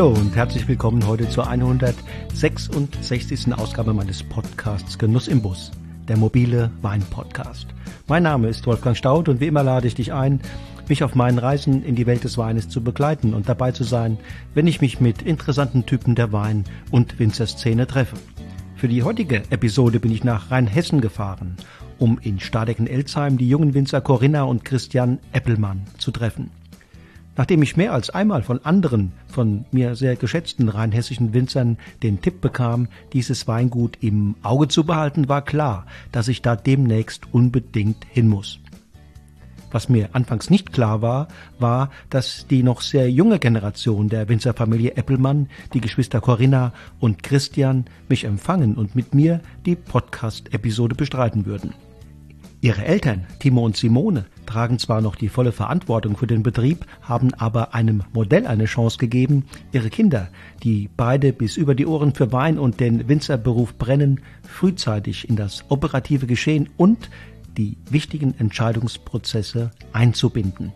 hallo und herzlich willkommen heute zur 166. Ausgabe meines Podcasts Genuss im Bus, der mobile Wein-Podcast. Mein Name ist Wolfgang Staud und wie immer lade ich dich ein, mich auf meinen Reisen in die Welt des Weines zu begleiten und dabei zu sein, wenn ich mich mit interessanten Typen der Wein- und Winzerszene treffe. Für die heutige Episode bin ich nach Rheinhessen gefahren, um in Stadecken-Elzheim die jungen Winzer Corinna und Christian Eppelmann zu treffen. Nachdem ich mehr als einmal von anderen, von mir sehr geschätzten rheinhessischen Winzern den Tipp bekam, dieses Weingut im Auge zu behalten, war klar, dass ich da demnächst unbedingt hin muss. Was mir anfangs nicht klar war, war, dass die noch sehr junge Generation der Winzerfamilie Eppelmann, die Geschwister Corinna und Christian, mich empfangen und mit mir die Podcast-Episode bestreiten würden. Ihre Eltern, Timo und Simone, tragen zwar noch die volle Verantwortung für den Betrieb, haben aber einem Modell eine Chance gegeben, ihre Kinder, die beide bis über die Ohren für Wein und den Winzerberuf brennen, frühzeitig in das operative Geschehen und die wichtigen Entscheidungsprozesse einzubinden.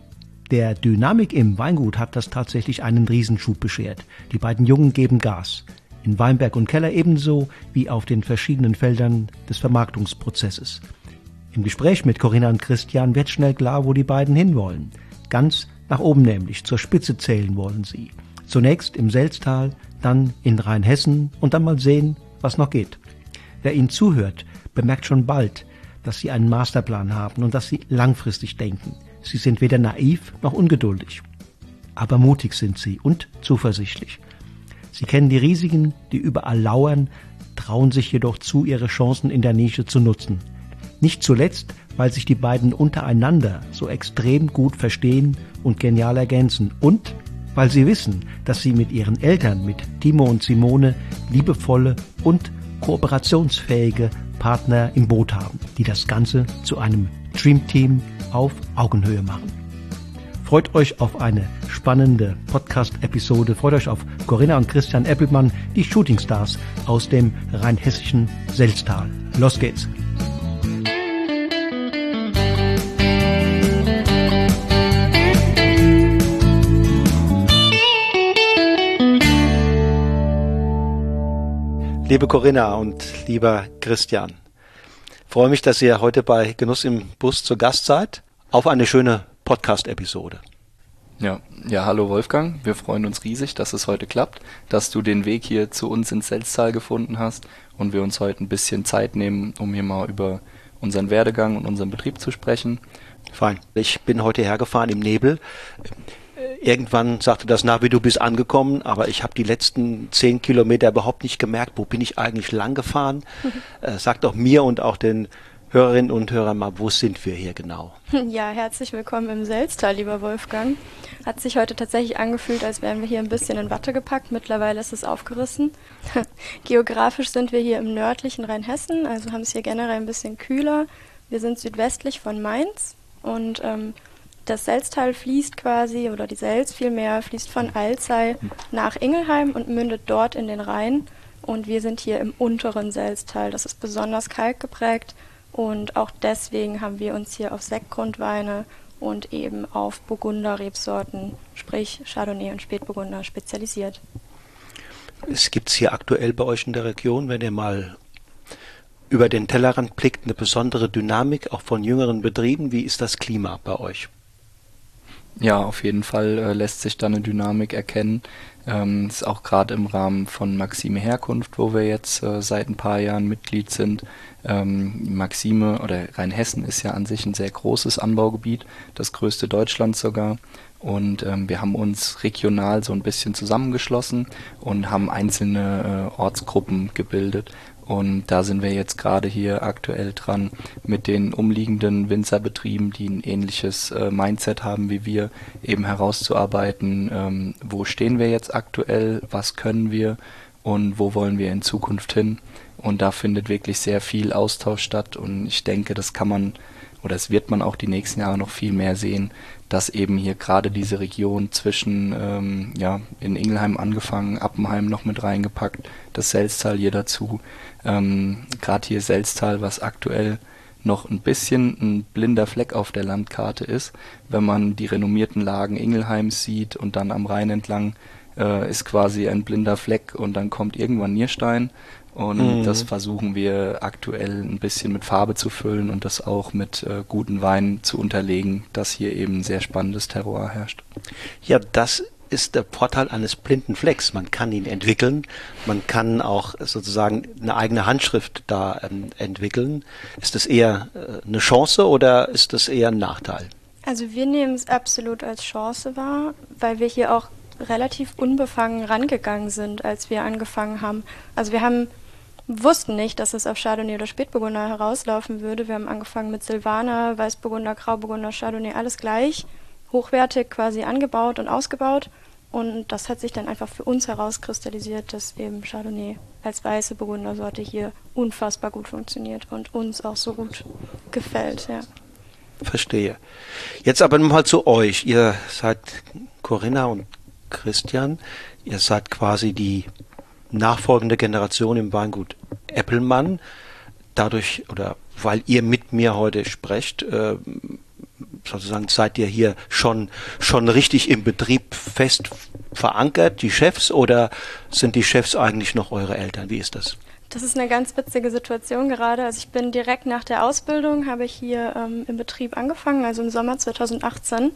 Der Dynamik im Weingut hat das tatsächlich einen Riesenschub beschert. Die beiden Jungen geben Gas. In Weinberg und Keller ebenso wie auf den verschiedenen Feldern des Vermarktungsprozesses. Im Gespräch mit Corinna und Christian wird schnell klar, wo die beiden hinwollen. Ganz nach oben nämlich, zur Spitze zählen wollen sie. Zunächst im Selztal, dann in Rheinhessen und dann mal sehen, was noch geht. Wer ihnen zuhört, bemerkt schon bald, dass sie einen Masterplan haben und dass sie langfristig denken. Sie sind weder naiv noch ungeduldig. Aber mutig sind sie und zuversichtlich. Sie kennen die Risiken, die überall lauern, trauen sich jedoch zu, ihre Chancen in der Nische zu nutzen. Nicht zuletzt, weil sich die beiden untereinander so extrem gut verstehen und genial ergänzen und weil sie wissen, dass sie mit ihren Eltern, mit Timo und Simone, liebevolle und kooperationsfähige Partner im Boot haben, die das Ganze zu einem Dreamteam auf Augenhöhe machen. Freut euch auf eine spannende Podcast-Episode. Freut euch auf Corinna und Christian Eppelmann, die Shootingstars aus dem rheinhessischen Selztal. Los geht's! Liebe Corinna und lieber Christian, freue mich, dass ihr heute bei Genuss im Bus zu Gast seid auf eine schöne Podcast-Episode. Ja, ja, hallo Wolfgang. Wir freuen uns riesig, dass es heute klappt, dass du den Weg hier zu uns ins Selztal gefunden hast und wir uns heute ein bisschen Zeit nehmen, um hier mal über unseren Werdegang und unseren Betrieb zu sprechen. Fein. Ich bin heute hergefahren im Nebel irgendwann sagte das Navi, du bist angekommen, aber ich habe die letzten zehn Kilometer überhaupt nicht gemerkt, wo bin ich eigentlich lang gefahren. Mhm. Äh, sag doch mir und auch den Hörerinnen und Hörern mal, wo sind wir hier genau? Ja, herzlich willkommen im Selztal, lieber Wolfgang. Hat sich heute tatsächlich angefühlt, als wären wir hier ein bisschen in Watte gepackt. Mittlerweile ist es aufgerissen. Geografisch sind wir hier im nördlichen Rheinhessen, also haben es hier generell ein bisschen kühler. Wir sind südwestlich von Mainz und ähm, das Selztal fließt quasi, oder die Selz vielmehr, fließt von Alzey nach Ingelheim und mündet dort in den Rhein. Und wir sind hier im unteren Selztal. Das ist besonders kalkgeprägt und auch deswegen haben wir uns hier auf Sektgrundweine und eben auf Burgunder-Rebsorten, sprich Chardonnay und Spätburgunder, spezialisiert. Es gibt hier aktuell bei euch in der Region, wenn ihr mal über den Tellerrand blickt, eine besondere Dynamik, auch von jüngeren Betrieben. Wie ist das Klima bei euch? Ja, auf jeden Fall äh, lässt sich da eine Dynamik erkennen. Ähm, ist auch gerade im Rahmen von Maxime Herkunft, wo wir jetzt äh, seit ein paar Jahren Mitglied sind. Ähm, Maxime oder Rheinhessen ist ja an sich ein sehr großes Anbaugebiet, das größte Deutschlands sogar. Und ähm, wir haben uns regional so ein bisschen zusammengeschlossen und haben einzelne äh, Ortsgruppen gebildet, und da sind wir jetzt gerade hier aktuell dran, mit den umliegenden Winzerbetrieben, die ein ähnliches äh, Mindset haben wie wir, eben herauszuarbeiten, ähm, wo stehen wir jetzt aktuell, was können wir und wo wollen wir in Zukunft hin. Und da findet wirklich sehr viel Austausch statt und ich denke, das kann man oder das wird man auch die nächsten Jahre noch viel mehr sehen, dass eben hier gerade diese Region zwischen, ähm, ja, in Ingelheim angefangen, Appenheim noch mit reingepackt, das Selztal hier dazu, ähm, gerade hier Selztal, was aktuell noch ein bisschen ein blinder Fleck auf der Landkarte ist, wenn man die renommierten Lagen Ingelheims sieht und dann am Rhein entlang äh, ist quasi ein blinder Fleck und dann kommt irgendwann Nierstein. Und mhm. das versuchen wir aktuell ein bisschen mit Farbe zu füllen und das auch mit äh, guten Weinen zu unterlegen, dass hier eben sehr spannendes Terroir herrscht. Ja, das ist der Vorteil eines blinden Flecks. Man kann ihn entwickeln, man kann auch sozusagen eine eigene Handschrift da ähm, entwickeln. Ist das eher äh, eine Chance oder ist das eher ein Nachteil? Also wir nehmen es absolut als Chance wahr, weil wir hier auch relativ unbefangen rangegangen sind, als wir angefangen haben. Also wir haben wussten nicht, dass es auf Chardonnay oder Spätburgunder herauslaufen würde. Wir haben angefangen mit Silvaner, Weißburgunder, Grauburgunder, Chardonnay, alles gleich, hochwertig quasi angebaut und ausgebaut. Und das hat sich dann einfach für uns herauskristallisiert, dass eben Chardonnay als weiße Burgundersorte hier unfassbar gut funktioniert und uns auch so gut gefällt, ja. Verstehe. Jetzt aber mal zu euch. Ihr seid Corinna und Christian. Ihr seid quasi die nachfolgende Generation im Weingut Eppelmann. Dadurch oder weil ihr mit mir heute sprecht, äh, sozusagen seid ihr hier schon, schon richtig im Betrieb fest verankert, die Chefs, oder sind die Chefs eigentlich noch eure Eltern? Wie ist das? Das ist eine ganz witzige Situation gerade. Also ich bin direkt nach der Ausbildung, habe ich hier ähm, im Betrieb angefangen, also im Sommer 2018.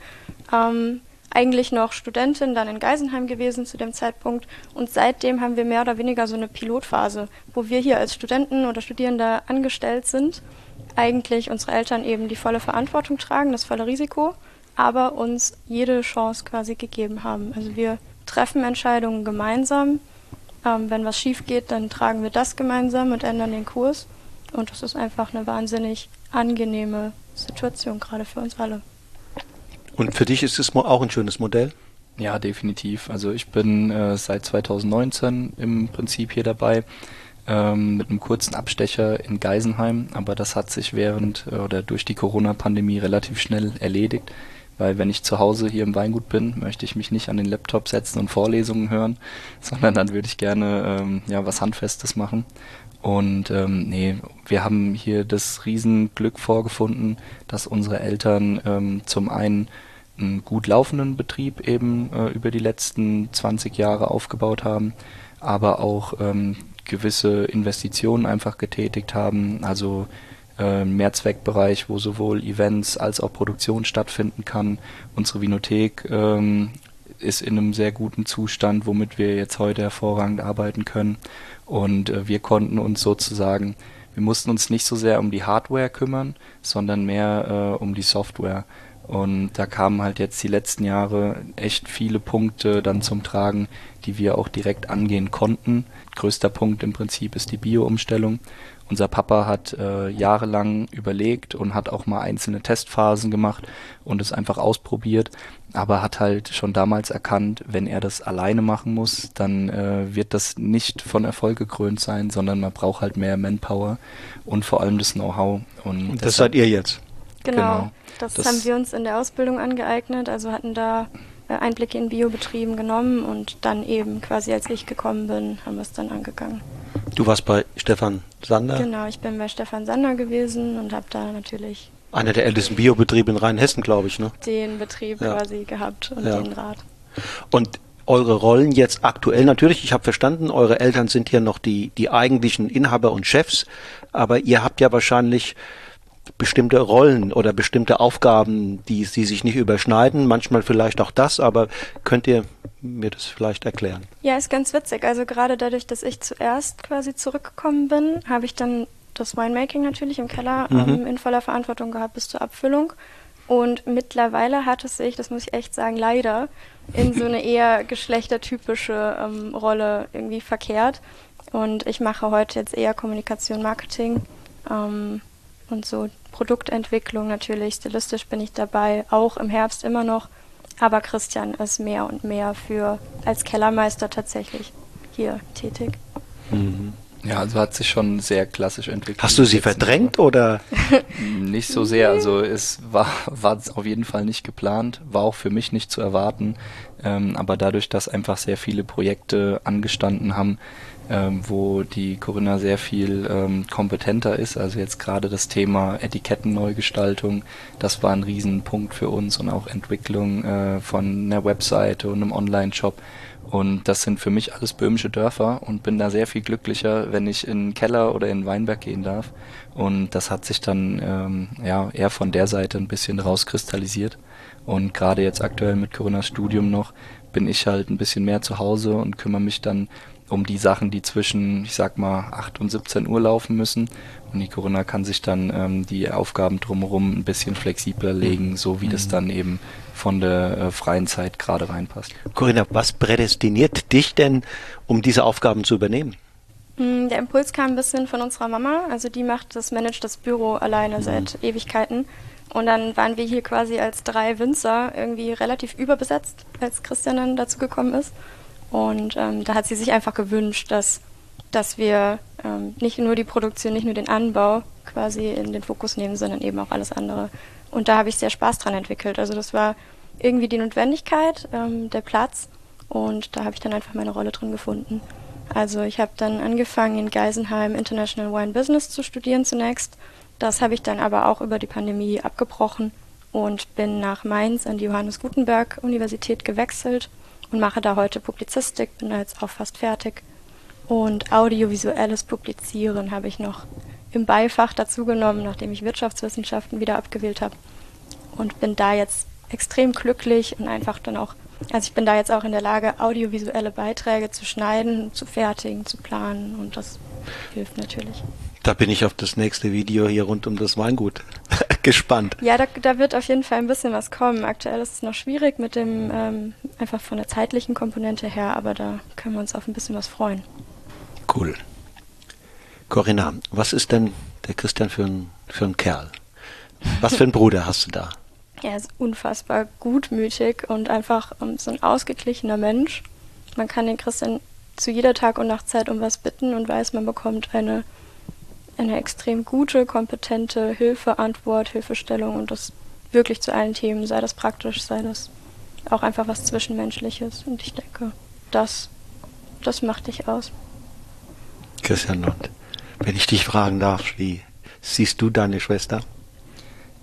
Ähm, eigentlich noch Studentin, dann in Geisenheim gewesen zu dem Zeitpunkt. Und seitdem haben wir mehr oder weniger so eine Pilotphase, wo wir hier als Studenten oder Studierende angestellt sind, eigentlich unsere Eltern eben die volle Verantwortung tragen, das volle Risiko, aber uns jede Chance quasi gegeben haben. Also wir treffen Entscheidungen gemeinsam. Ähm, wenn was schief geht, dann tragen wir das gemeinsam und ändern den Kurs. Und das ist einfach eine wahnsinnig angenehme Situation, gerade für uns alle. Und für dich ist es auch ein schönes Modell? Ja, definitiv. Also ich bin äh, seit 2019 im Prinzip hier dabei ähm, mit einem kurzen Abstecher in Geisenheim, aber das hat sich während äh, oder durch die Corona-Pandemie relativ schnell erledigt, weil wenn ich zu Hause hier im Weingut bin, möchte ich mich nicht an den Laptop setzen und Vorlesungen hören, sondern dann würde ich gerne ähm, ja was Handfestes machen. Und ähm, nee, wir haben hier das Riesenglück vorgefunden, dass unsere Eltern ähm, zum einen einen gut laufenden Betrieb eben äh, über die letzten 20 Jahre aufgebaut haben, aber auch ähm, gewisse Investitionen einfach getätigt haben, also äh, Mehrzweckbereich, wo sowohl Events als auch Produktion stattfinden kann. Unsere Vinothek ähm, ist in einem sehr guten Zustand, womit wir jetzt heute hervorragend arbeiten können. Und äh, wir konnten uns sozusagen, wir mussten uns nicht so sehr um die Hardware kümmern, sondern mehr äh, um die Software. Und da kamen halt jetzt die letzten Jahre echt viele Punkte dann zum Tragen, die wir auch direkt angehen konnten. Größter Punkt im Prinzip ist die Bio-Umstellung. Unser Papa hat äh, jahrelang überlegt und hat auch mal einzelne Testphasen gemacht und es einfach ausprobiert, aber hat halt schon damals erkannt, wenn er das alleine machen muss, dann äh, wird das nicht von Erfolg gekrönt sein, sondern man braucht halt mehr Manpower und vor allem das Know-how. Und, und das seid ihr jetzt. Genau. genau. Das, das, haben wir uns in der Ausbildung angeeignet, also hatten da Einblicke in Biobetrieben genommen und dann eben quasi als ich gekommen bin, haben wir es dann angegangen. Du warst bei Stefan Sander? Genau, ich bin bei Stefan Sander gewesen und habe da natürlich einer der ältesten Biobetriebe in Rheinhessen, glaube ich, ne? Den Betrieb ja. quasi gehabt und ja. den Rat. Und eure Rollen jetzt aktuell natürlich, ich habe verstanden, eure Eltern sind hier noch die, die eigentlichen Inhaber und Chefs, aber ihr habt ja wahrscheinlich bestimmte Rollen oder bestimmte Aufgaben, die, die sich nicht überschneiden, manchmal vielleicht auch das, aber könnt ihr mir das vielleicht erklären? Ja, ist ganz witzig. Also gerade dadurch, dass ich zuerst quasi zurückgekommen bin, habe ich dann das Winemaking natürlich im Keller mhm. ähm, in voller Verantwortung gehabt bis zur Abfüllung. Und mittlerweile hat es sich, das muss ich echt sagen, leider in so eine eher geschlechtertypische ähm, Rolle irgendwie verkehrt. Und ich mache heute jetzt eher Kommunikation, Marketing. Ähm, und so Produktentwicklung natürlich, stilistisch bin ich dabei, auch im Herbst immer noch. Aber Christian ist mehr und mehr für als Kellermeister tatsächlich hier tätig. Mhm. Ja, also hat sich schon sehr klassisch entwickelt. Hast du sie verdrängt oder? Nicht so sehr. Also es war, war auf jeden Fall nicht geplant, war auch für mich nicht zu erwarten. Ähm, aber dadurch, dass einfach sehr viele Projekte angestanden haben, ähm, wo die Corinna sehr viel ähm, kompetenter ist. Also jetzt gerade das Thema Etikettenneugestaltung, das war ein Riesenpunkt für uns und auch Entwicklung äh, von einer Webseite und einem Online-Shop, Und das sind für mich alles böhmische Dörfer und bin da sehr viel glücklicher, wenn ich in den Keller oder in den Weinberg gehen darf. Und das hat sich dann ähm, ja eher von der Seite ein bisschen rauskristallisiert. Und gerade jetzt aktuell mit Corinnas Studium noch bin ich halt ein bisschen mehr zu Hause und kümmere mich dann um die Sachen, die zwischen, ich sag mal, 8 und 17 Uhr laufen müssen. Und die Corinna kann sich dann ähm, die Aufgaben drumherum ein bisschen flexibler legen, so wie mhm. das dann eben von der äh, freien Zeit gerade reinpasst. Corinna, was prädestiniert dich denn, um diese Aufgaben zu übernehmen? Mm, der Impuls kam ein bisschen von unserer Mama. Also die macht das, managt das Büro alleine mhm. seit Ewigkeiten. Und dann waren wir hier quasi als drei Winzer irgendwie relativ überbesetzt, als Christian dann dazu gekommen ist. Und ähm, da hat sie sich einfach gewünscht, dass, dass wir ähm, nicht nur die Produktion, nicht nur den Anbau quasi in den Fokus nehmen, sondern eben auch alles andere. Und da habe ich sehr Spaß dran entwickelt. Also das war irgendwie die Notwendigkeit, ähm, der Platz. Und da habe ich dann einfach meine Rolle drin gefunden. Also ich habe dann angefangen in Geisenheim International Wine Business zu studieren zunächst das habe ich dann aber auch über die Pandemie abgebrochen und bin nach Mainz an die Johannes Gutenberg Universität gewechselt und mache da heute Publizistik, bin da jetzt auch fast fertig. Und audiovisuelles Publizieren habe ich noch im Beifach dazugenommen, nachdem ich Wirtschaftswissenschaften wieder abgewählt habe. Und bin da jetzt extrem glücklich und einfach dann auch, also ich bin da jetzt auch in der Lage, audiovisuelle Beiträge zu schneiden, zu fertigen, zu planen und das hilft natürlich. Da bin ich auf das nächste Video hier rund um das Weingut gespannt. Ja, da, da, wird auf jeden Fall ein bisschen was kommen. Aktuell ist es noch schwierig mit dem, ähm, einfach von der zeitlichen Komponente her, aber da können wir uns auf ein bisschen was freuen. Cool. Corinna, was ist denn der Christian für ein, für ein Kerl? Was für ein Bruder hast du da? Er ist unfassbar gutmütig und einfach um, so ein ausgeglichener Mensch. Man kann den Christian zu jeder Tag- und Nachtzeit um was bitten und weiß, man bekommt eine eine extrem gute, kompetente Hilfe, Antwort, Hilfestellung und das wirklich zu allen Themen, sei das praktisch, sei das auch einfach was Zwischenmenschliches. Und ich denke, das, das macht dich aus. Christian, und wenn ich dich fragen darf, wie siehst du deine Schwester?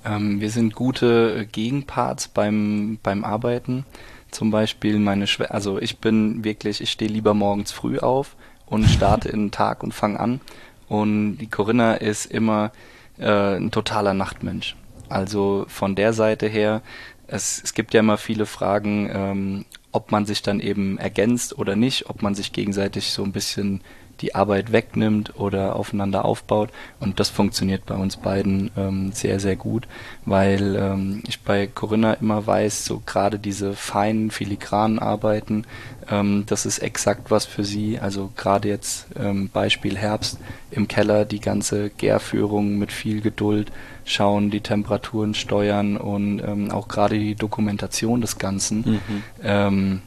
Ähm, wir sind gute Gegenparts beim, beim Arbeiten. Zum Beispiel meine Schwester, also ich bin wirklich, ich stehe lieber morgens früh auf und starte in den Tag und fange an. Und die Corinna ist immer äh, ein totaler Nachtmensch. Also von der Seite her, es, es gibt ja immer viele Fragen, ähm, ob man sich dann eben ergänzt oder nicht, ob man sich gegenseitig so ein bisschen die Arbeit wegnimmt oder aufeinander aufbaut. Und das funktioniert bei uns beiden ähm, sehr, sehr gut, weil ähm, ich bei Corinna immer weiß, so gerade diese feinen, filigranen Arbeiten, ähm, das ist exakt was für sie. Also gerade jetzt ähm, Beispiel Herbst im Keller, die ganze Gärführung mit viel Geduld schauen, die Temperaturen steuern und ähm, auch gerade die Dokumentation des Ganzen. Mhm. Ähm,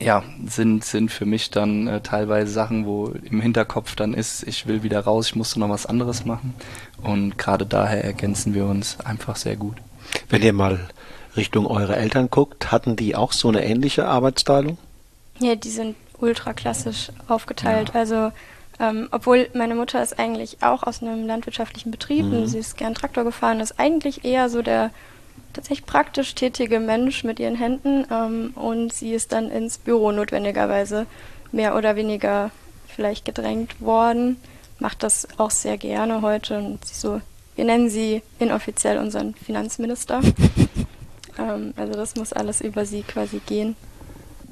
ja, sind, sind für mich dann äh, teilweise Sachen, wo im Hinterkopf dann ist, ich will wieder raus, ich musste noch was anderes machen. Und gerade daher ergänzen wir uns einfach sehr gut. Wenn ihr mal Richtung eure Eltern guckt, hatten die auch so eine ähnliche Arbeitsteilung? Ja, die sind ultra klassisch aufgeteilt. Ja. Also ähm, obwohl meine Mutter ist eigentlich auch aus einem landwirtschaftlichen Betrieb mhm. und sie ist gern Traktor gefahren, ist eigentlich eher so der tatsächlich praktisch tätige Mensch mit ihren Händen ähm, und sie ist dann ins Büro notwendigerweise mehr oder weniger vielleicht gedrängt worden, macht das auch sehr gerne heute und sie so, wir nennen sie inoffiziell unseren Finanzminister. ähm, also das muss alles über sie quasi gehen.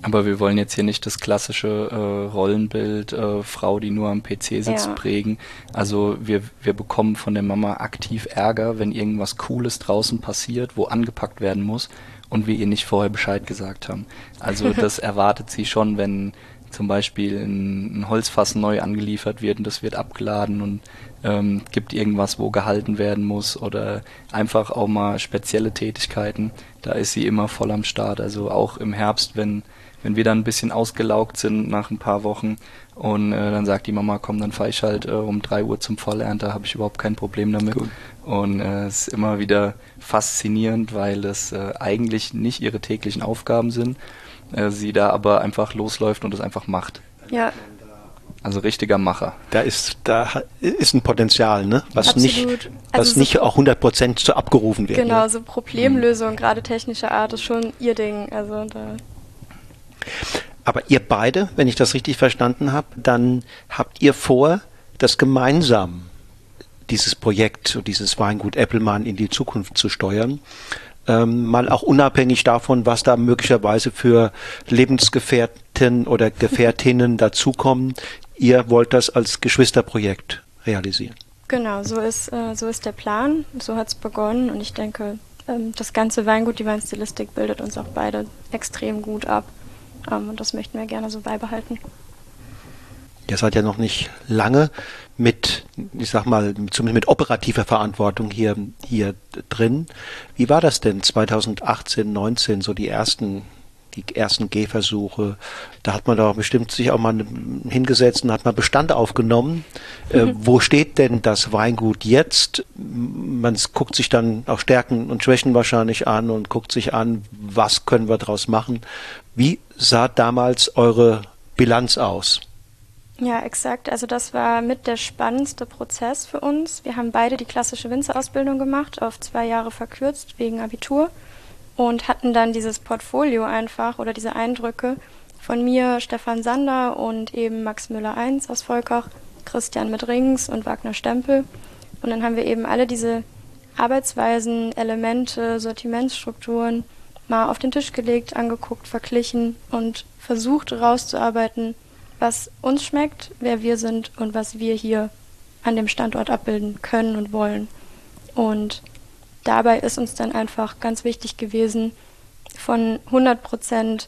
Aber wir wollen jetzt hier nicht das klassische äh, Rollenbild äh, Frau, die nur am PC sitzt, ja. prägen. Also wir, wir bekommen von der Mama aktiv Ärger, wenn irgendwas Cooles draußen passiert, wo angepackt werden muss und wir ihr nicht vorher Bescheid gesagt haben. Also das erwartet sie schon, wenn zum Beispiel ein, ein Holzfass neu angeliefert wird und das wird abgeladen und ähm, gibt irgendwas, wo gehalten werden muss oder einfach auch mal spezielle Tätigkeiten. Da ist sie immer voll am Start. Also auch im Herbst, wenn wenn wir dann ein bisschen ausgelaugt sind nach ein paar Wochen und äh, dann sagt die Mama, komm, dann fahre ich halt äh, um drei Uhr zum Vollernter, habe ich überhaupt kein Problem damit. Cool. Und äh, es ist immer wieder faszinierend, weil es äh, eigentlich nicht ihre täglichen Aufgaben sind, äh, sie da aber einfach losläuft und es einfach macht. Ja. Also richtiger Macher. Da ist, da ist ein Potenzial, ne? Was Absolut. nicht, was also nicht so auch 100 Prozent so abgerufen wird. Genau, ne? so Problemlösung, mhm. gerade technischer Art, ist schon ihr Ding. Also da Aber ihr beide, wenn ich das richtig verstanden habe, dann habt ihr vor, das gemeinsam dieses Projekt, dieses Weingut Eppelmann in die Zukunft zu steuern. Ähm, mal auch unabhängig davon, was da möglicherweise für Lebensgefährten oder Gefährtinnen dazukommen. Ihr wollt das als Geschwisterprojekt realisieren. Genau, so ist, äh, so ist der Plan. So hat es begonnen und ich denke, ähm, das ganze Weingut, die Weinstilistik bildet uns auch beide extrem gut ab. Ähm, und das möchten wir gerne so beibehalten. Ihr seid ja noch nicht lange mit, ich sag mal, zumindest mit operativer Verantwortung hier, hier drin. Wie war das denn 2018, 19, so die ersten, die ersten Gehversuche? Da hat man doch bestimmt sich auch mal hingesetzt und hat mal Bestand aufgenommen. Äh, mhm. Wo steht denn das Weingut jetzt? Man guckt sich dann auch Stärken und Schwächen wahrscheinlich an und guckt sich an, was können wir daraus machen. Wie sah damals eure Bilanz aus? Ja, exakt. Also das war mit der spannendste Prozess für uns. Wir haben beide die klassische Winzerausbildung gemacht, auf zwei Jahre verkürzt wegen Abitur und hatten dann dieses Portfolio einfach oder diese Eindrücke von mir, Stefan Sander und eben Max Müller I aus Volkach, Christian mit Rings und Wagner Stempel. Und dann haben wir eben alle diese Arbeitsweisen, Elemente, Sortimentsstrukturen mal auf den Tisch gelegt, angeguckt, verglichen und versucht herauszuarbeiten, was uns schmeckt, wer wir sind und was wir hier an dem Standort abbilden können und wollen. Und dabei ist uns dann einfach ganz wichtig gewesen, von 100%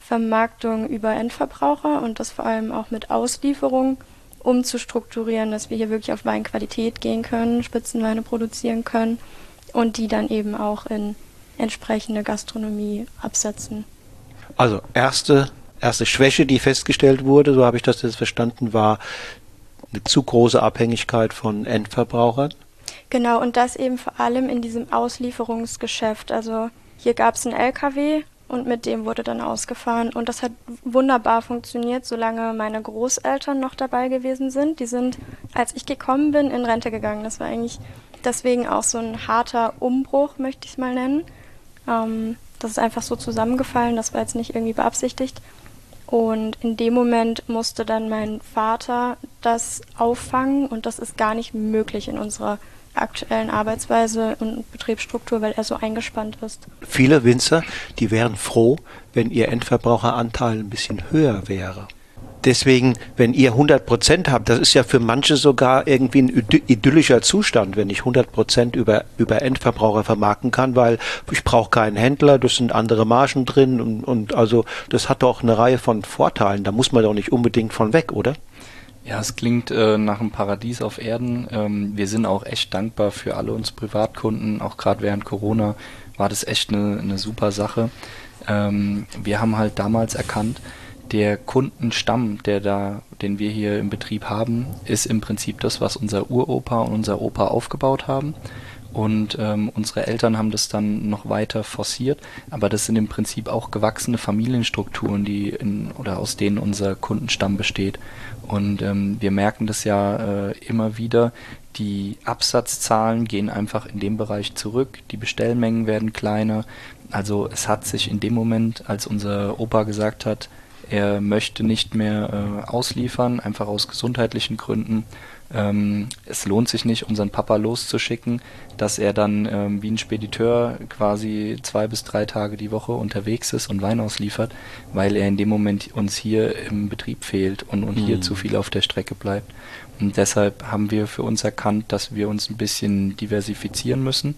Vermarktung über Endverbraucher und das vor allem auch mit Auslieferung umzustrukturieren, dass wir hier wirklich auf Weinqualität gehen können, Spitzenweine produzieren können und die dann eben auch in entsprechende Gastronomie absetzen. Also erste, erste Schwäche, die festgestellt wurde, so habe ich das jetzt verstanden, war eine zu große Abhängigkeit von Endverbrauchern. Genau, und das eben vor allem in diesem Auslieferungsgeschäft. Also hier gab es einen LKW und mit dem wurde dann ausgefahren. Und das hat wunderbar funktioniert, solange meine Großeltern noch dabei gewesen sind. Die sind, als ich gekommen bin, in Rente gegangen. Das war eigentlich deswegen auch so ein harter Umbruch, möchte ich es mal nennen. Ähm, das ist einfach so zusammengefallen, das war jetzt nicht irgendwie beabsichtigt. Und in dem Moment musste dann mein Vater das auffangen und das ist gar nicht möglich in unserer aktuellen Arbeitsweise und Betriebsstruktur, weil er so eingespannt ist. Viele Winzer, die wären froh, wenn ihr Endverbraucheranteil ein bisschen höher wäre. Deswegen, wenn ihr 100 Prozent habt, das ist ja für manche sogar irgendwie ein idyllischer Zustand, wenn ich 100 Prozent über, über Endverbraucher vermarkten kann, weil ich brauche keinen Händler, das sind andere Margen drin und, und also das hat doch eine Reihe von Vorteilen. Da muss man doch nicht unbedingt von weg, oder? Ja, es klingt äh, nach einem Paradies auf Erden. Ähm, wir sind auch echt dankbar für alle uns Privatkunden. Auch gerade während Corona war das echt eine, eine super Sache. Ähm, wir haben halt damals erkannt, der Kundenstamm, der da, den wir hier im Betrieb haben, ist im Prinzip das, was unser Uropa und unser Opa aufgebaut haben. Und ähm, unsere Eltern haben das dann noch weiter forciert, aber das sind im Prinzip auch gewachsene Familienstrukturen, die in, oder aus denen unser Kundenstamm besteht. Und ähm, wir merken das ja äh, immer wieder, die Absatzzahlen gehen einfach in dem Bereich zurück, die Bestellmengen werden kleiner. Also es hat sich in dem Moment, als unser Opa gesagt hat, er möchte nicht mehr äh, ausliefern, einfach aus gesundheitlichen Gründen. Ähm, es lohnt sich nicht, unseren Papa loszuschicken, dass er dann ähm, wie ein Spediteur quasi zwei bis drei Tage die Woche unterwegs ist und Wein ausliefert, weil er in dem Moment uns hier im Betrieb fehlt und, und mhm. hier zu viel auf der Strecke bleibt. Und deshalb haben wir für uns erkannt, dass wir uns ein bisschen diversifizieren müssen.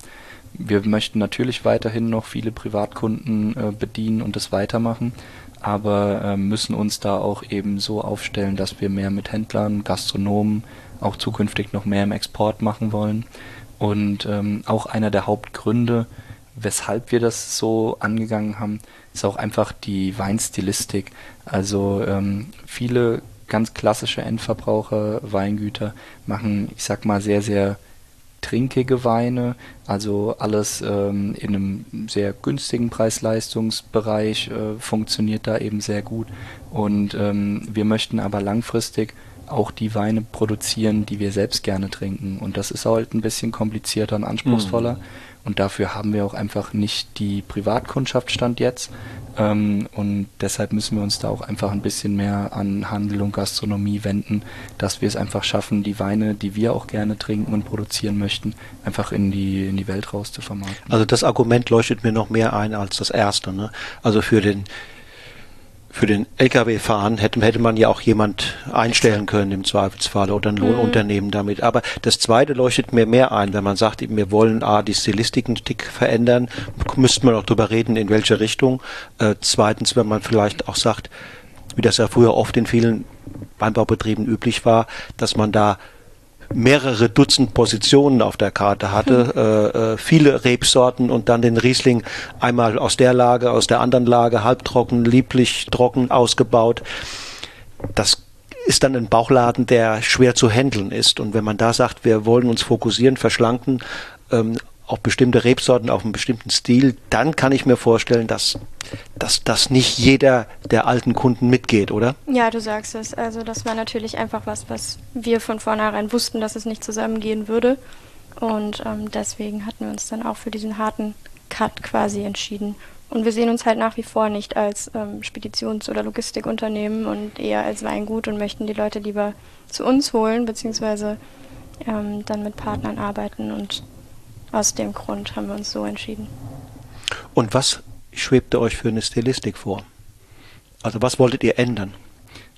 Wir möchten natürlich weiterhin noch viele Privatkunden äh, bedienen und das weitermachen aber äh, müssen uns da auch eben so aufstellen, dass wir mehr mit Händlern, Gastronomen, auch zukünftig noch mehr im Export machen wollen. Und ähm, auch einer der Hauptgründe, weshalb wir das so angegangen haben, ist auch einfach die Weinstilistik. Also ähm, viele ganz klassische Endverbraucher, Weingüter machen, ich sag mal, sehr, sehr trinkige Weine, also alles ähm, in einem sehr günstigen Preis-Leistungsbereich äh, funktioniert da eben sehr gut. Und ähm, wir möchten aber langfristig auch die Weine produzieren, die wir selbst gerne trinken. Und das ist halt ein bisschen komplizierter und anspruchsvoller. Mhm. Und dafür haben wir auch einfach nicht die Privatkundschaft stand jetzt. Ähm, und deshalb müssen wir uns da auch einfach ein bisschen mehr an Handel und Gastronomie wenden, dass wir es einfach schaffen, die Weine, die wir auch gerne trinken und produzieren möchten, einfach in die, in die Welt raus zu vermarkten. Also das Argument leuchtet mir noch mehr ein als das erste. Ne? Also für den für den Lkw-Fahren hätte, hätte man ja auch jemand einstellen können im Zweifelsfall oder ein Lohnunternehmen mhm. damit. Aber das zweite leuchtet mir mehr ein, wenn man sagt, wir wollen A, die Stilistik ein Tick verändern, müsste man auch drüber reden, in welche Richtung. Äh, zweitens, wenn man vielleicht auch sagt, wie das ja früher oft in vielen Weinbaubetrieben üblich war, dass man da mehrere Dutzend Positionen auf der Karte hatte, hm. äh, äh, viele Rebsorten und dann den Riesling einmal aus der Lage, aus der anderen Lage, halbtrocken, lieblich trocken ausgebaut. Das ist dann ein Bauchladen, der schwer zu handeln ist. Und wenn man da sagt, wir wollen uns fokussieren, verschlanken, ähm, auf bestimmte Rebsorten, auf einen bestimmten Stil, dann kann ich mir vorstellen, dass, dass, dass nicht jeder der alten Kunden mitgeht, oder? Ja, du sagst es. Also das war natürlich einfach was, was wir von vornherein wussten, dass es nicht zusammengehen würde. Und ähm, deswegen hatten wir uns dann auch für diesen harten Cut quasi entschieden. Und wir sehen uns halt nach wie vor nicht als ähm, Speditions- oder Logistikunternehmen und eher als Weingut und möchten die Leute lieber zu uns holen, beziehungsweise ähm, dann mit Partnern arbeiten und aus dem Grund haben wir uns so entschieden. Und was schwebte euch für eine Stilistik vor? Also was wolltet ihr ändern?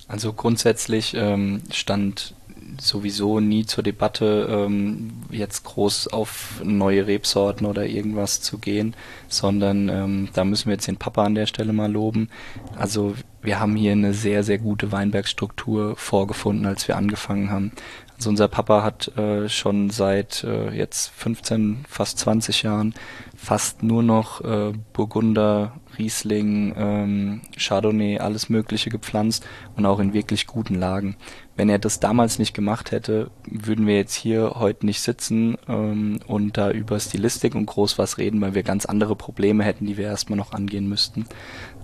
Also grundsätzlich ähm, stand sowieso nie zur Debatte, ähm, jetzt groß auf neue Rebsorten oder irgendwas zu gehen, sondern ähm, da müssen wir jetzt den Papa an der Stelle mal loben. Also wir haben hier eine sehr, sehr gute Weinbergstruktur vorgefunden, als wir angefangen haben. Also unser Papa hat äh, schon seit äh, jetzt 15, fast 20 Jahren fast nur noch äh, Burgunder, Riesling, ähm, Chardonnay, alles Mögliche gepflanzt und auch in wirklich guten Lagen. Wenn er das damals nicht gemacht hätte, würden wir jetzt hier heute nicht sitzen ähm, und da über Stilistik und groß was reden, weil wir ganz andere Probleme hätten, die wir erstmal noch angehen müssten.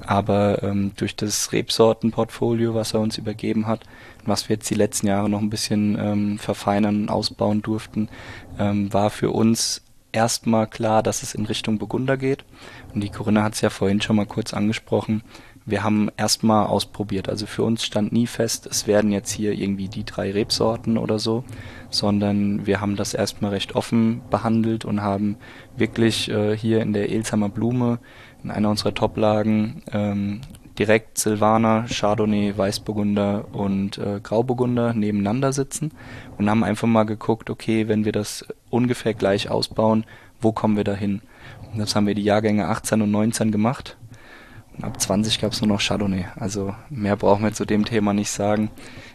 Aber ähm, durch das Rebsortenportfolio, was er uns übergeben hat, was wir jetzt die letzten Jahre noch ein bisschen ähm, verfeinern und ausbauen durften, ähm, war für uns erstmal klar, dass es in Richtung Burgunder geht. Und die Corinna hat es ja vorhin schon mal kurz angesprochen. Wir haben erstmal ausprobiert. Also für uns stand nie fest, es werden jetzt hier irgendwie die drei Rebsorten oder so, sondern wir haben das erstmal recht offen behandelt und haben wirklich äh, hier in der Elsheimer Blume in einer unserer Toplagen ähm, direkt Silvaner, Chardonnay, Weißburgunder und äh, Grauburgunder nebeneinander sitzen und haben einfach mal geguckt, okay, wenn wir das ungefähr gleich ausbauen, wo kommen wir da hin? Das haben wir die Jahrgänge 18 und 19 gemacht. Und ab 20 gab es nur noch Chardonnay. Also mehr brauchen wir zu dem Thema nicht sagen.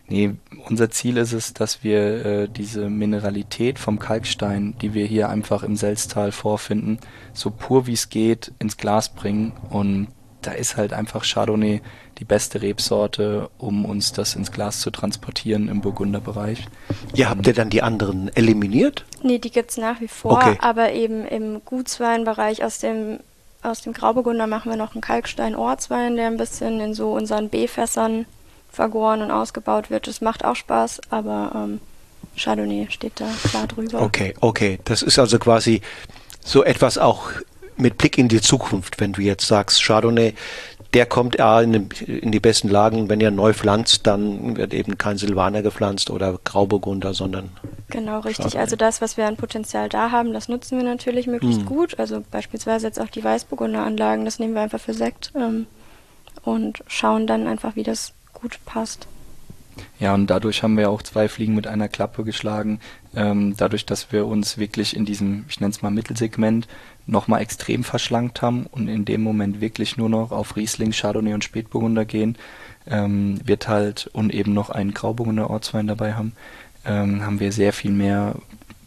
Nee, unser Ziel ist es, dass wir äh, diese Mineralität vom Kalkstein, die wir hier einfach im Selztal vorfinden, so pur wie es geht ins Glas bringen und da ist halt einfach Chardonnay die beste Rebsorte, um uns das ins Glas zu transportieren im Burgunderbereich. Ja, habt ihr dann die anderen eliminiert? Nee, die gibt es nach wie vor, okay. aber eben im Gutsweinbereich aus dem aus dem Grauburgunder machen wir noch einen Kalkstein-Ortswein, der ein bisschen in so unseren B-Fässern vergoren und ausgebaut wird. Das macht auch Spaß, aber ähm, Chardonnay steht da klar drüber. Okay, okay. Das ist also quasi so etwas auch mit Blick in die Zukunft, wenn du jetzt sagst, Chardonnay, der kommt ja in, in, die besten Lagen. Wenn ihr neu pflanzt, dann wird eben kein Silvaner gepflanzt oder Grauburgunder, sondern. Genau, richtig. Also das, was wir an Potenzial da haben, das nutzen wir natürlich möglichst hm. gut. Also beispielsweise jetzt auch die Weißburgunder-Anlagen, das nehmen wir einfach für Sekt ähm, und schauen dann einfach, wie das gut passt. Ja, und dadurch haben wir auch zwei Fliegen mit einer Klappe geschlagen. Ähm, dadurch, dass wir uns wirklich in diesem, ich nenne es mal Mittelsegment, nochmal extrem verschlankt haben und in dem Moment wirklich nur noch auf Riesling, Chardonnay und Spätburgunder gehen, ähm, wird halt und eben noch einen Grauburgunder Ortswein dabei haben, ähm, haben wir sehr viel mehr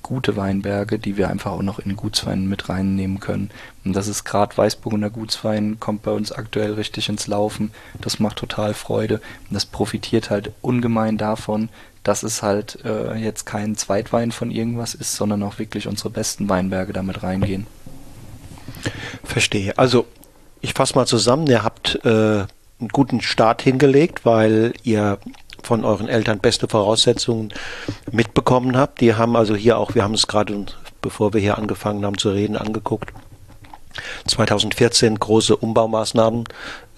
gute Weinberge, die wir einfach auch noch in Gutswein mit reinnehmen können. Und das ist gerade Weißburgunder Gutswein, kommt bei uns aktuell richtig ins Laufen. Das macht total Freude. Und das profitiert halt ungemein davon, dass es halt äh, jetzt kein Zweitwein von irgendwas ist, sondern auch wirklich unsere besten Weinberge damit reingehen. Verstehe. Also ich fasse mal zusammen, ihr habt äh, einen guten Start hingelegt, weil ihr von euren Eltern beste Voraussetzungen mitbekommen habt. Die haben also hier auch, wir haben es gerade, bevor wir hier angefangen haben zu reden, angeguckt. 2014 große Umbaumaßnahmen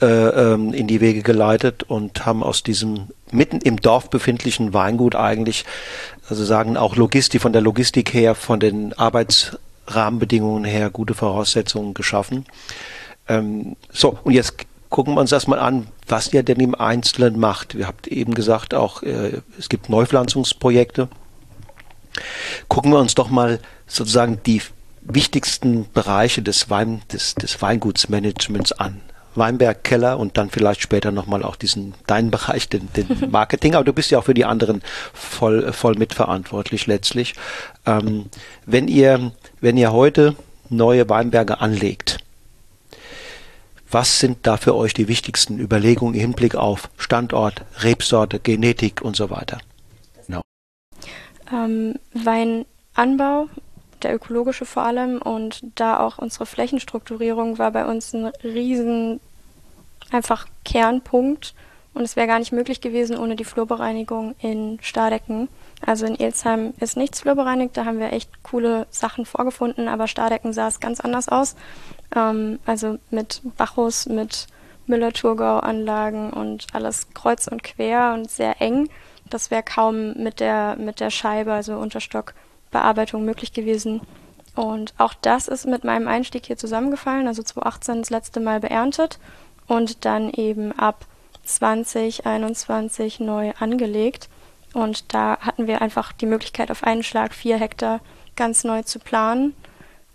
äh, ähm, in die Wege geleitet und haben aus diesem mitten im Dorf befindlichen Weingut eigentlich, also sagen auch Logistik, von der Logistik her, von den Arbeitsrahmenbedingungen her gute Voraussetzungen geschaffen. Ähm, so, und jetzt gucken wir uns erstmal an, was ihr denn im Einzelnen macht. Ihr habt eben gesagt, auch äh, es gibt Neupflanzungsprojekte. Gucken wir uns doch mal sozusagen die wichtigsten Bereiche des, Wein, des, des Weingutsmanagements an. Weinberg, Keller und dann vielleicht später nochmal auch diesen, deinen Bereich, den, den Marketing. Aber du bist ja auch für die anderen voll, voll mitverantwortlich letztlich. Ähm, wenn ihr, wenn ihr heute neue Weinberge anlegt, was sind da für euch die wichtigsten Überlegungen im Hinblick auf Standort, Rebsorte, Genetik und so weiter? No. Ähm, Weinanbau der ökologische vor allem und da auch unsere Flächenstrukturierung war bei uns ein riesen einfach Kernpunkt und es wäre gar nicht möglich gewesen ohne die Flurbereinigung in Stardecken. Also in Elsheim ist nichts flurbereinigt, da haben wir echt coole Sachen vorgefunden, aber Stardecken sah es ganz anders aus. Ähm, also mit Bacchus, mit Müller-Thurgau-Anlagen und alles kreuz und quer und sehr eng. Das wäre kaum mit der, mit der Scheibe, also Unterstock, Bearbeitung möglich gewesen. Und auch das ist mit meinem Einstieg hier zusammengefallen, also 2018 das letzte Mal beerntet und dann eben ab 2021 neu angelegt. Und da hatten wir einfach die Möglichkeit, auf einen Schlag vier Hektar ganz neu zu planen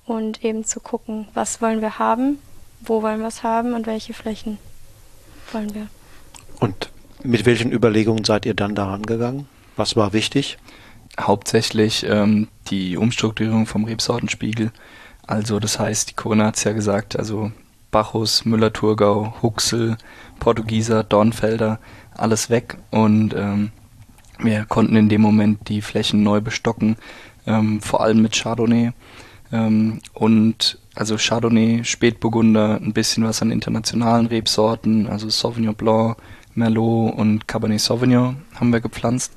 und eben zu gucken, was wollen wir haben, wo wollen wir es haben und welche Flächen wollen wir. Und mit welchen Überlegungen seid ihr dann daran gegangen? Was war wichtig? hauptsächlich ähm, die Umstrukturierung vom Rebsortenspiegel. Also das heißt, die Corinna hat es ja gesagt, also Bacchus, Müller-Thurgau, Huxel, Portugieser, Dornfelder, alles weg und ähm, wir konnten in dem Moment die Flächen neu bestocken, ähm, vor allem mit Chardonnay ähm, und also Chardonnay, Spätburgunder, ein bisschen was an internationalen Rebsorten, also Sauvignon Blanc, Merlot und Cabernet Sauvignon haben wir gepflanzt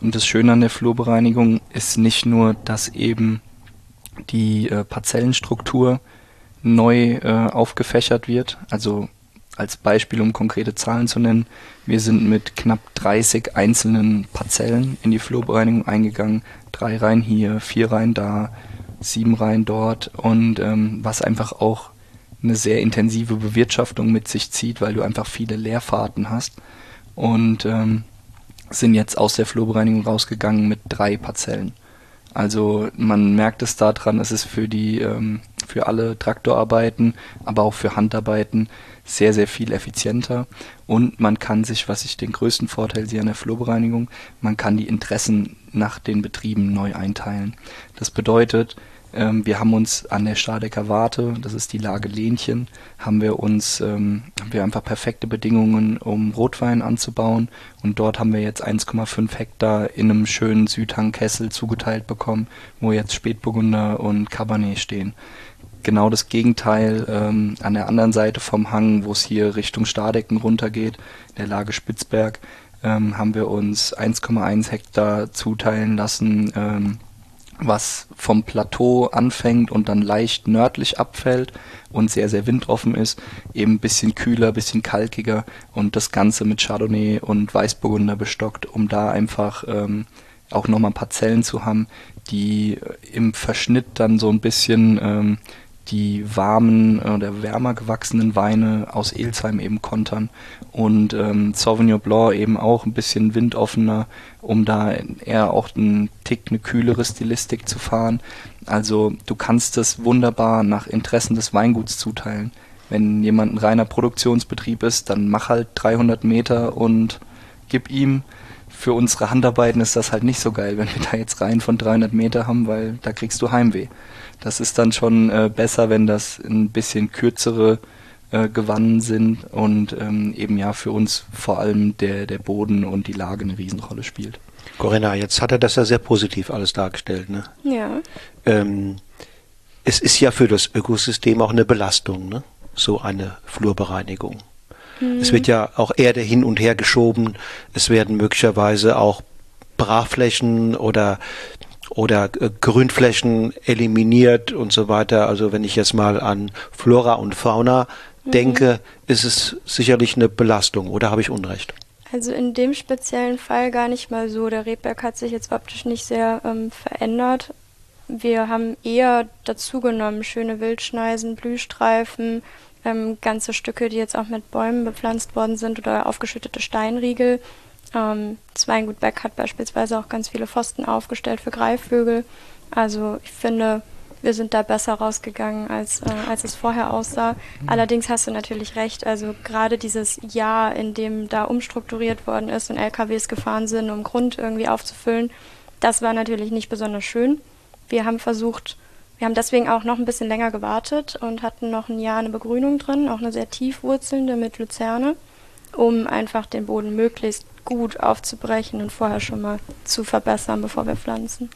und das Schöne an der Flurbereinigung ist nicht nur, dass eben die äh, Parzellenstruktur neu äh, aufgefächert wird. Also als Beispiel, um konkrete Zahlen zu nennen, wir sind mit knapp 30 einzelnen Parzellen in die Flurbereinigung eingegangen. Drei Reihen hier, vier Reihen da, sieben Reihen dort und ähm, was einfach auch eine sehr intensive Bewirtschaftung mit sich zieht, weil du einfach viele Leerfahrten hast. Und ähm, sind jetzt aus der Flurbereinigung rausgegangen mit drei Parzellen. Also man merkt es daran, es ist für die ähm, für alle Traktorarbeiten, aber auch für Handarbeiten sehr, sehr viel effizienter. Und man kann sich, was ich den größten Vorteil sehe an der Flurbereinigung, man kann die Interessen nach den Betrieben neu einteilen. Das bedeutet, ähm, wir haben uns an der Stadecker Warte, das ist die Lage Lähnchen, haben wir uns ähm, haben wir einfach perfekte Bedingungen, um Rotwein anzubauen. Und dort haben wir jetzt 1,5 Hektar in einem schönen Südhangkessel zugeteilt bekommen, wo jetzt Spätburgunder und Cabernet stehen. Genau das Gegenteil ähm, an der anderen Seite vom Hang, wo es hier Richtung Stadecken runtergeht, der Lage Spitzberg, ähm, haben wir uns 1,1 Hektar zuteilen lassen ähm, was vom Plateau anfängt und dann leicht nördlich abfällt und sehr, sehr windoffen ist, eben ein bisschen kühler, ein bisschen kalkiger und das Ganze mit Chardonnay und Weißburgunder bestockt, um da einfach ähm, auch nochmal ein paar Zellen zu haben, die im Verschnitt dann so ein bisschen ähm, die warmen oder wärmer gewachsenen Weine aus Elsheim eben kontern und ähm, Sauvignon Blanc eben auch ein bisschen windoffener, um da eher auch einen Tick eine kühlere Stilistik zu fahren. Also du kannst es wunderbar nach Interessen des Weinguts zuteilen. Wenn jemand ein reiner Produktionsbetrieb ist, dann mach halt 300 Meter und gib ihm. Für unsere Handarbeiten ist das halt nicht so geil, wenn wir da jetzt rein von 300 Meter haben, weil da kriegst du Heimweh. Das ist dann schon äh, besser, wenn das ein bisschen kürzere äh, Gewannen sind und ähm, eben ja für uns vor allem der, der Boden und die Lage eine Riesenrolle spielt. Corinna, jetzt hat er das ja sehr positiv alles dargestellt. Ne? Ja. Ähm, es ist ja für das Ökosystem auch eine Belastung, ne? so eine Flurbereinigung. Mhm. Es wird ja auch Erde hin und her geschoben. Es werden möglicherweise auch Brachflächen oder oder äh, Grünflächen eliminiert und so weiter. Also wenn ich jetzt mal an Flora und Fauna mhm. denke, ist es sicherlich eine Belastung oder habe ich Unrecht? Also in dem speziellen Fall gar nicht mal so. Der Rebberg hat sich jetzt optisch nicht sehr ähm, verändert. Wir haben eher dazugenommen schöne Wildschneisen, Blühstreifen, ähm, ganze Stücke, die jetzt auch mit Bäumen bepflanzt worden sind oder aufgeschüttete Steinriegel. Ähm, Zweingut Beck hat beispielsweise auch ganz viele Pfosten aufgestellt für Greifvögel. Also ich finde, wir sind da besser rausgegangen, als, äh, als es vorher aussah. Mhm. Allerdings hast du natürlich recht, also gerade dieses Jahr, in dem da umstrukturiert worden ist und LKWs gefahren sind, um Grund irgendwie aufzufüllen, das war natürlich nicht besonders schön. Wir haben versucht, wir haben deswegen auch noch ein bisschen länger gewartet und hatten noch ein Jahr eine Begrünung drin, auch eine sehr tief wurzelnde mit Luzerne, um einfach den Boden möglichst gut aufzubrechen und vorher schon mal zu verbessern, bevor wir pflanzen.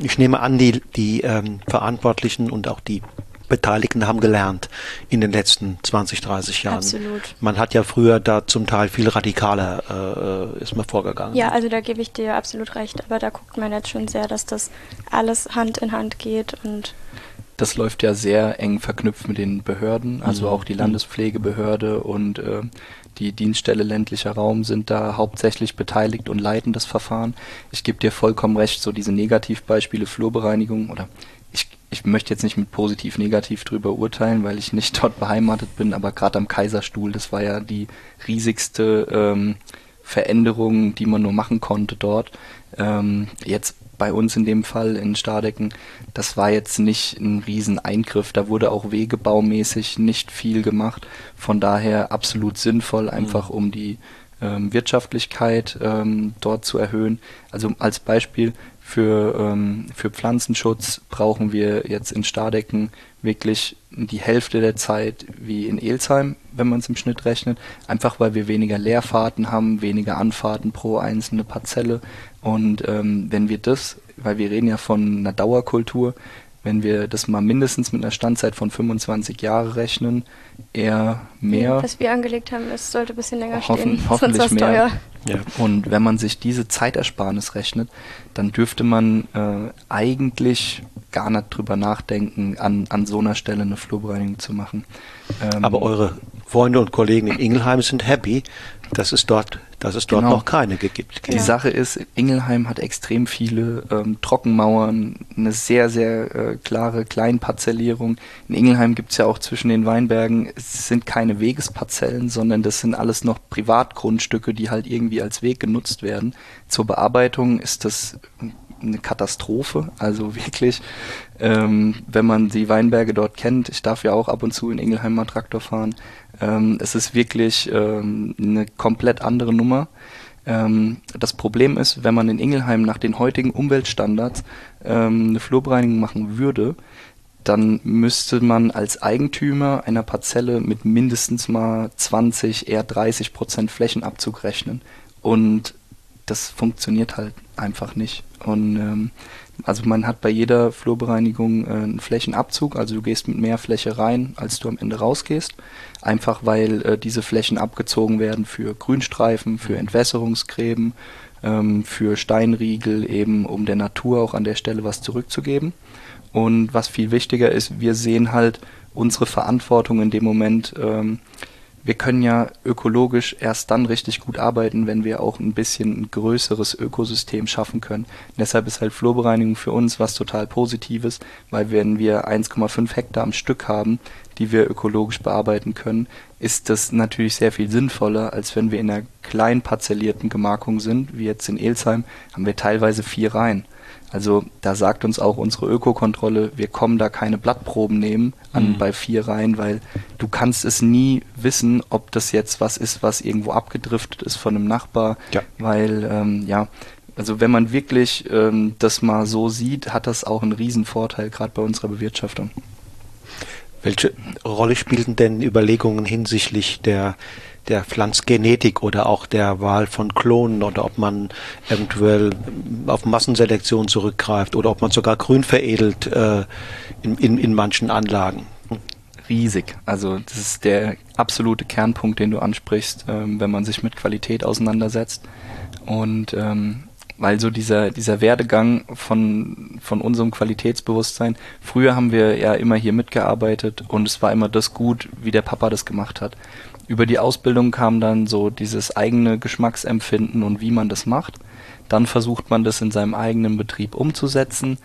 Ich nehme an, die, die ähm, Verantwortlichen und auch die Beteiligten haben gelernt in den letzten 20, 30 Jahren. Absolut. Man hat ja früher da zum Teil viel radikaler äh, ist man vorgegangen. Ja, also da gebe ich dir absolut recht, aber da guckt man jetzt schon sehr, dass das alles Hand in Hand geht und das läuft ja sehr eng verknüpft mit den Behörden, also mhm. auch die Landespflegebehörde und äh, die Dienststelle ländlicher Raum sind da hauptsächlich beteiligt und leiten das Verfahren. Ich gebe dir vollkommen recht, so diese Negativbeispiele Flurbereinigung oder ich, ich möchte jetzt nicht mit positiv negativ drüber urteilen, weil ich nicht dort beheimatet bin, aber gerade am Kaiserstuhl, das war ja die riesigste ähm, Veränderung, die man nur machen konnte dort. Ähm, jetzt bei uns in dem Fall in Stardecken, das war jetzt nicht ein Rieseneingriff. Da wurde auch wegebaumäßig nicht viel gemacht. Von daher absolut sinnvoll, einfach mhm. um die ähm, Wirtschaftlichkeit ähm, dort zu erhöhen. Also als Beispiel für, ähm, für Pflanzenschutz brauchen wir jetzt in Stardecken wirklich die Hälfte der Zeit wie in Elsheim, wenn man es im Schnitt rechnet, einfach weil wir weniger Leerfahrten haben, weniger Anfahrten pro einzelne Parzelle. Und ähm, wenn wir das, weil wir reden ja von einer Dauerkultur, wenn wir das mal mindestens mit einer Standzeit von 25 Jahren rechnen, eher mehr. Was wir angelegt haben, es sollte ein bisschen länger hoffen, stehen, hoffentlich sonst mehr. teuer. Ja. Und wenn man sich diese Zeitersparnis rechnet, dann dürfte man äh, eigentlich gar nicht drüber nachdenken, an, an so einer Stelle eine Flurbereinigung zu machen. Ähm, Aber eure Freunde und Kollegen in Ingelheim sind happy, dass es dort, dass es dort genau. noch keine gibt. Die ja. Sache ist, Ingelheim hat extrem viele ähm, Trockenmauern, eine sehr, sehr äh, klare Kleinparzellierung. In Ingelheim gibt es ja auch zwischen den Weinbergen, es sind keine Wegesparzellen, sondern das sind alles noch Privatgrundstücke, die halt irgendwie als Weg genutzt werden. Zur Bearbeitung ist das eine Katastrophe. Also wirklich, ähm, wenn man die Weinberge dort kennt, ich darf ja auch ab und zu in Ingelheim mal Traktor fahren, ähm, es ist wirklich ähm, eine komplett andere Nummer. Ähm, das Problem ist, wenn man in Ingelheim nach den heutigen Umweltstandards ähm, eine Flurbereinigung machen würde, dann müsste man als Eigentümer einer Parzelle mit mindestens mal 20, eher 30 Prozent Flächenabzug rechnen. Und das funktioniert halt einfach nicht. Und ähm, also man hat bei jeder Flurbereinigung äh, einen Flächenabzug, also du gehst mit mehr Fläche rein, als du am Ende rausgehst. Einfach weil äh, diese Flächen abgezogen werden für Grünstreifen, für Entwässerungsgräben, ähm, für Steinriegel, eben um der Natur auch an der Stelle was zurückzugeben. Und was viel wichtiger ist, wir sehen halt unsere Verantwortung in dem Moment, ähm, wir können ja ökologisch erst dann richtig gut arbeiten, wenn wir auch ein bisschen ein größeres Ökosystem schaffen können. Und deshalb ist halt Flurbereinigung für uns was total Positives, weil wenn wir 1,5 Hektar am Stück haben, die wir ökologisch bearbeiten können, ist das natürlich sehr viel sinnvoller, als wenn wir in einer klein parzellierten Gemarkung sind, wie jetzt in Elsheim, haben wir teilweise vier Reihen. Also da sagt uns auch unsere Ökokontrolle, wir kommen da keine Blattproben nehmen an mhm. bei vier Reihen, weil du kannst es nie wissen, ob das jetzt was ist, was irgendwo abgedriftet ist von einem Nachbar, ja. weil ähm, ja, also wenn man wirklich ähm, das mal so sieht, hat das auch einen riesen Vorteil, gerade bei unserer Bewirtschaftung. Welche Rolle spielten denn Überlegungen hinsichtlich der der Pflanzgenetik oder auch der Wahl von Klonen oder ob man eventuell auf Massenselektion zurückgreift oder ob man sogar grün veredelt äh, in, in, in manchen Anlagen. riesig. Also das ist der absolute Kernpunkt, den du ansprichst, ähm, wenn man sich mit Qualität auseinandersetzt. Und ähm, weil so dieser, dieser Werdegang von, von unserem Qualitätsbewusstsein, früher haben wir ja immer hier mitgearbeitet und es war immer das gut, wie der Papa das gemacht hat. Über die Ausbildung kam dann so dieses eigene Geschmacksempfinden und wie man das macht. Dann versucht man das in seinem eigenen Betrieb umzusetzen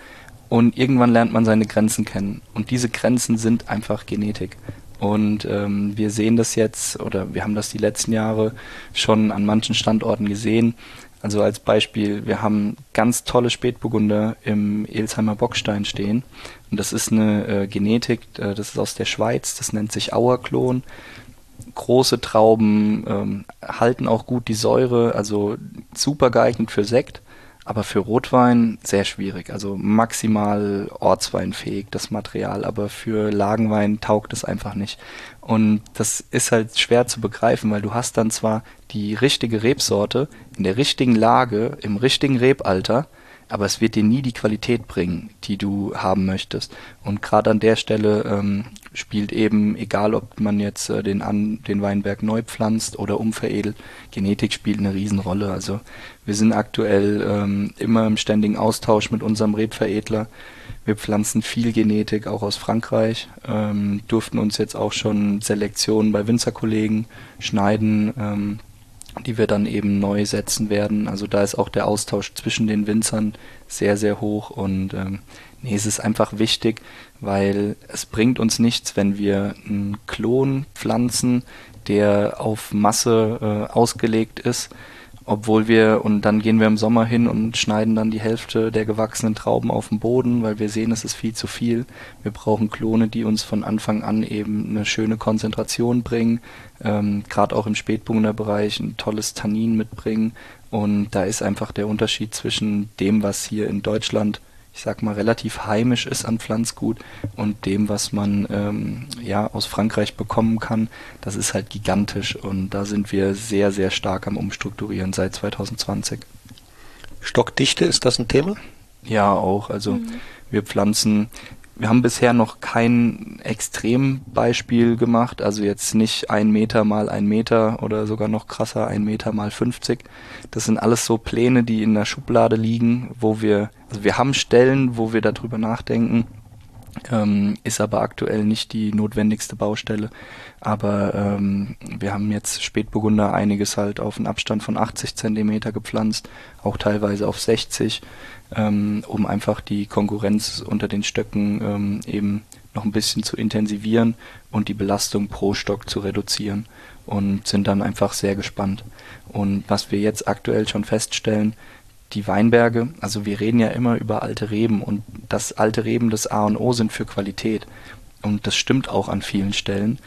und irgendwann lernt man seine Grenzen kennen. Und diese Grenzen sind einfach Genetik. Und ähm, wir sehen das jetzt, oder wir haben das die letzten Jahre schon an manchen Standorten gesehen. Also als Beispiel, wir haben ganz tolle Spätburgunder im Elsheimer Bockstein stehen. Und das ist eine äh, Genetik, äh, das ist aus der Schweiz, das nennt sich Auerklon. Große Trauben ähm, halten auch gut die Säure, also super geeignet für Sekt aber für Rotwein sehr schwierig. Also maximal ortsweinfähig das Material, aber für Lagenwein taugt es einfach nicht. Und das ist halt schwer zu begreifen, weil du hast dann zwar die richtige Rebsorte in der richtigen Lage, im richtigen Rebalter, aber es wird dir nie die Qualität bringen, die du haben möchtest. Und gerade an der Stelle ähm, spielt eben, egal ob man jetzt äh, den, an, den Weinberg neu pflanzt oder umveredelt, Genetik spielt eine Riesenrolle. Also wir sind aktuell ähm, immer im ständigen Austausch mit unserem Rebveredler. Wir pflanzen viel Genetik, auch aus Frankreich, ähm, durften uns jetzt auch schon Selektionen bei Winzerkollegen schneiden. Ähm, die wir dann eben neu setzen werden. Also da ist auch der Austausch zwischen den Winzern sehr, sehr hoch und ähm, nee, es ist einfach wichtig, weil es bringt uns nichts, wenn wir einen Klon pflanzen, der auf Masse äh, ausgelegt ist obwohl wir, und dann gehen wir im Sommer hin und schneiden dann die Hälfte der gewachsenen Trauben auf den Boden, weil wir sehen, es ist viel zu viel. Wir brauchen Klone, die uns von Anfang an eben eine schöne Konzentration bringen, ähm, gerade auch im Spätburgunder-Bereich ein tolles Tannin mitbringen. Und da ist einfach der Unterschied zwischen dem, was hier in Deutschland ich sag mal, relativ heimisch ist an Pflanzgut und dem, was man ähm, ja aus Frankreich bekommen kann, das ist halt gigantisch und da sind wir sehr, sehr stark am Umstrukturieren seit 2020. Stockdichte, ist das ein Thema? Ja, auch. Also mhm. wir pflanzen wir haben bisher noch kein Extrembeispiel gemacht, also jetzt nicht ein Meter mal ein Meter oder sogar noch krasser ein Meter mal 50. Das sind alles so Pläne, die in der Schublade liegen, wo wir, also wir haben Stellen, wo wir darüber nachdenken, ähm, ist aber aktuell nicht die notwendigste Baustelle. Aber ähm, wir haben jetzt Spätburgunder einiges halt auf einen Abstand von 80 Zentimeter gepflanzt, auch teilweise auf 60, ähm, um einfach die Konkurrenz unter den Stöcken ähm, eben noch ein bisschen zu intensivieren und die Belastung pro Stock zu reduzieren und sind dann einfach sehr gespannt. Und was wir jetzt aktuell schon feststellen, die Weinberge, also wir reden ja immer über alte Reben und das alte Reben das A und O sind für Qualität. Und das stimmt auch an vielen Stellen.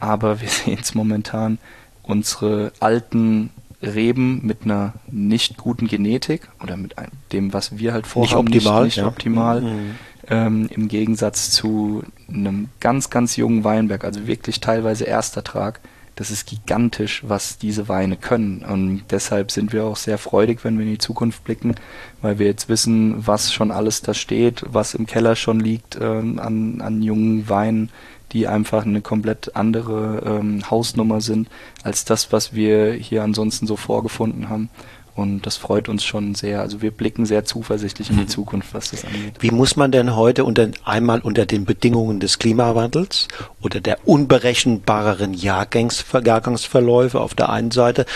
Aber wir sehen es momentan, unsere alten Reben mit einer nicht guten Genetik oder mit dem, was wir halt vorhaben, nicht optimal, nicht, nicht ja. optimal mhm. ähm, im Gegensatz zu einem ganz, ganz jungen Weinberg, also wirklich teilweise Erstertrag, das ist gigantisch, was diese Weine können. Und deshalb sind wir auch sehr freudig, wenn wir in die Zukunft blicken, weil wir jetzt wissen, was schon alles da steht, was im Keller schon liegt ähm, an, an jungen Weinen, die einfach eine komplett andere ähm, Hausnummer sind als das, was wir hier ansonsten so vorgefunden haben. Und das freut uns schon sehr. Also wir blicken sehr zuversichtlich in die mhm. Zukunft, was das angeht. Wie muss man denn heute unter, einmal unter den Bedingungen des Klimawandels oder der unberechenbareren Jahrgangs, Jahrgangsverläufe auf der einen Seite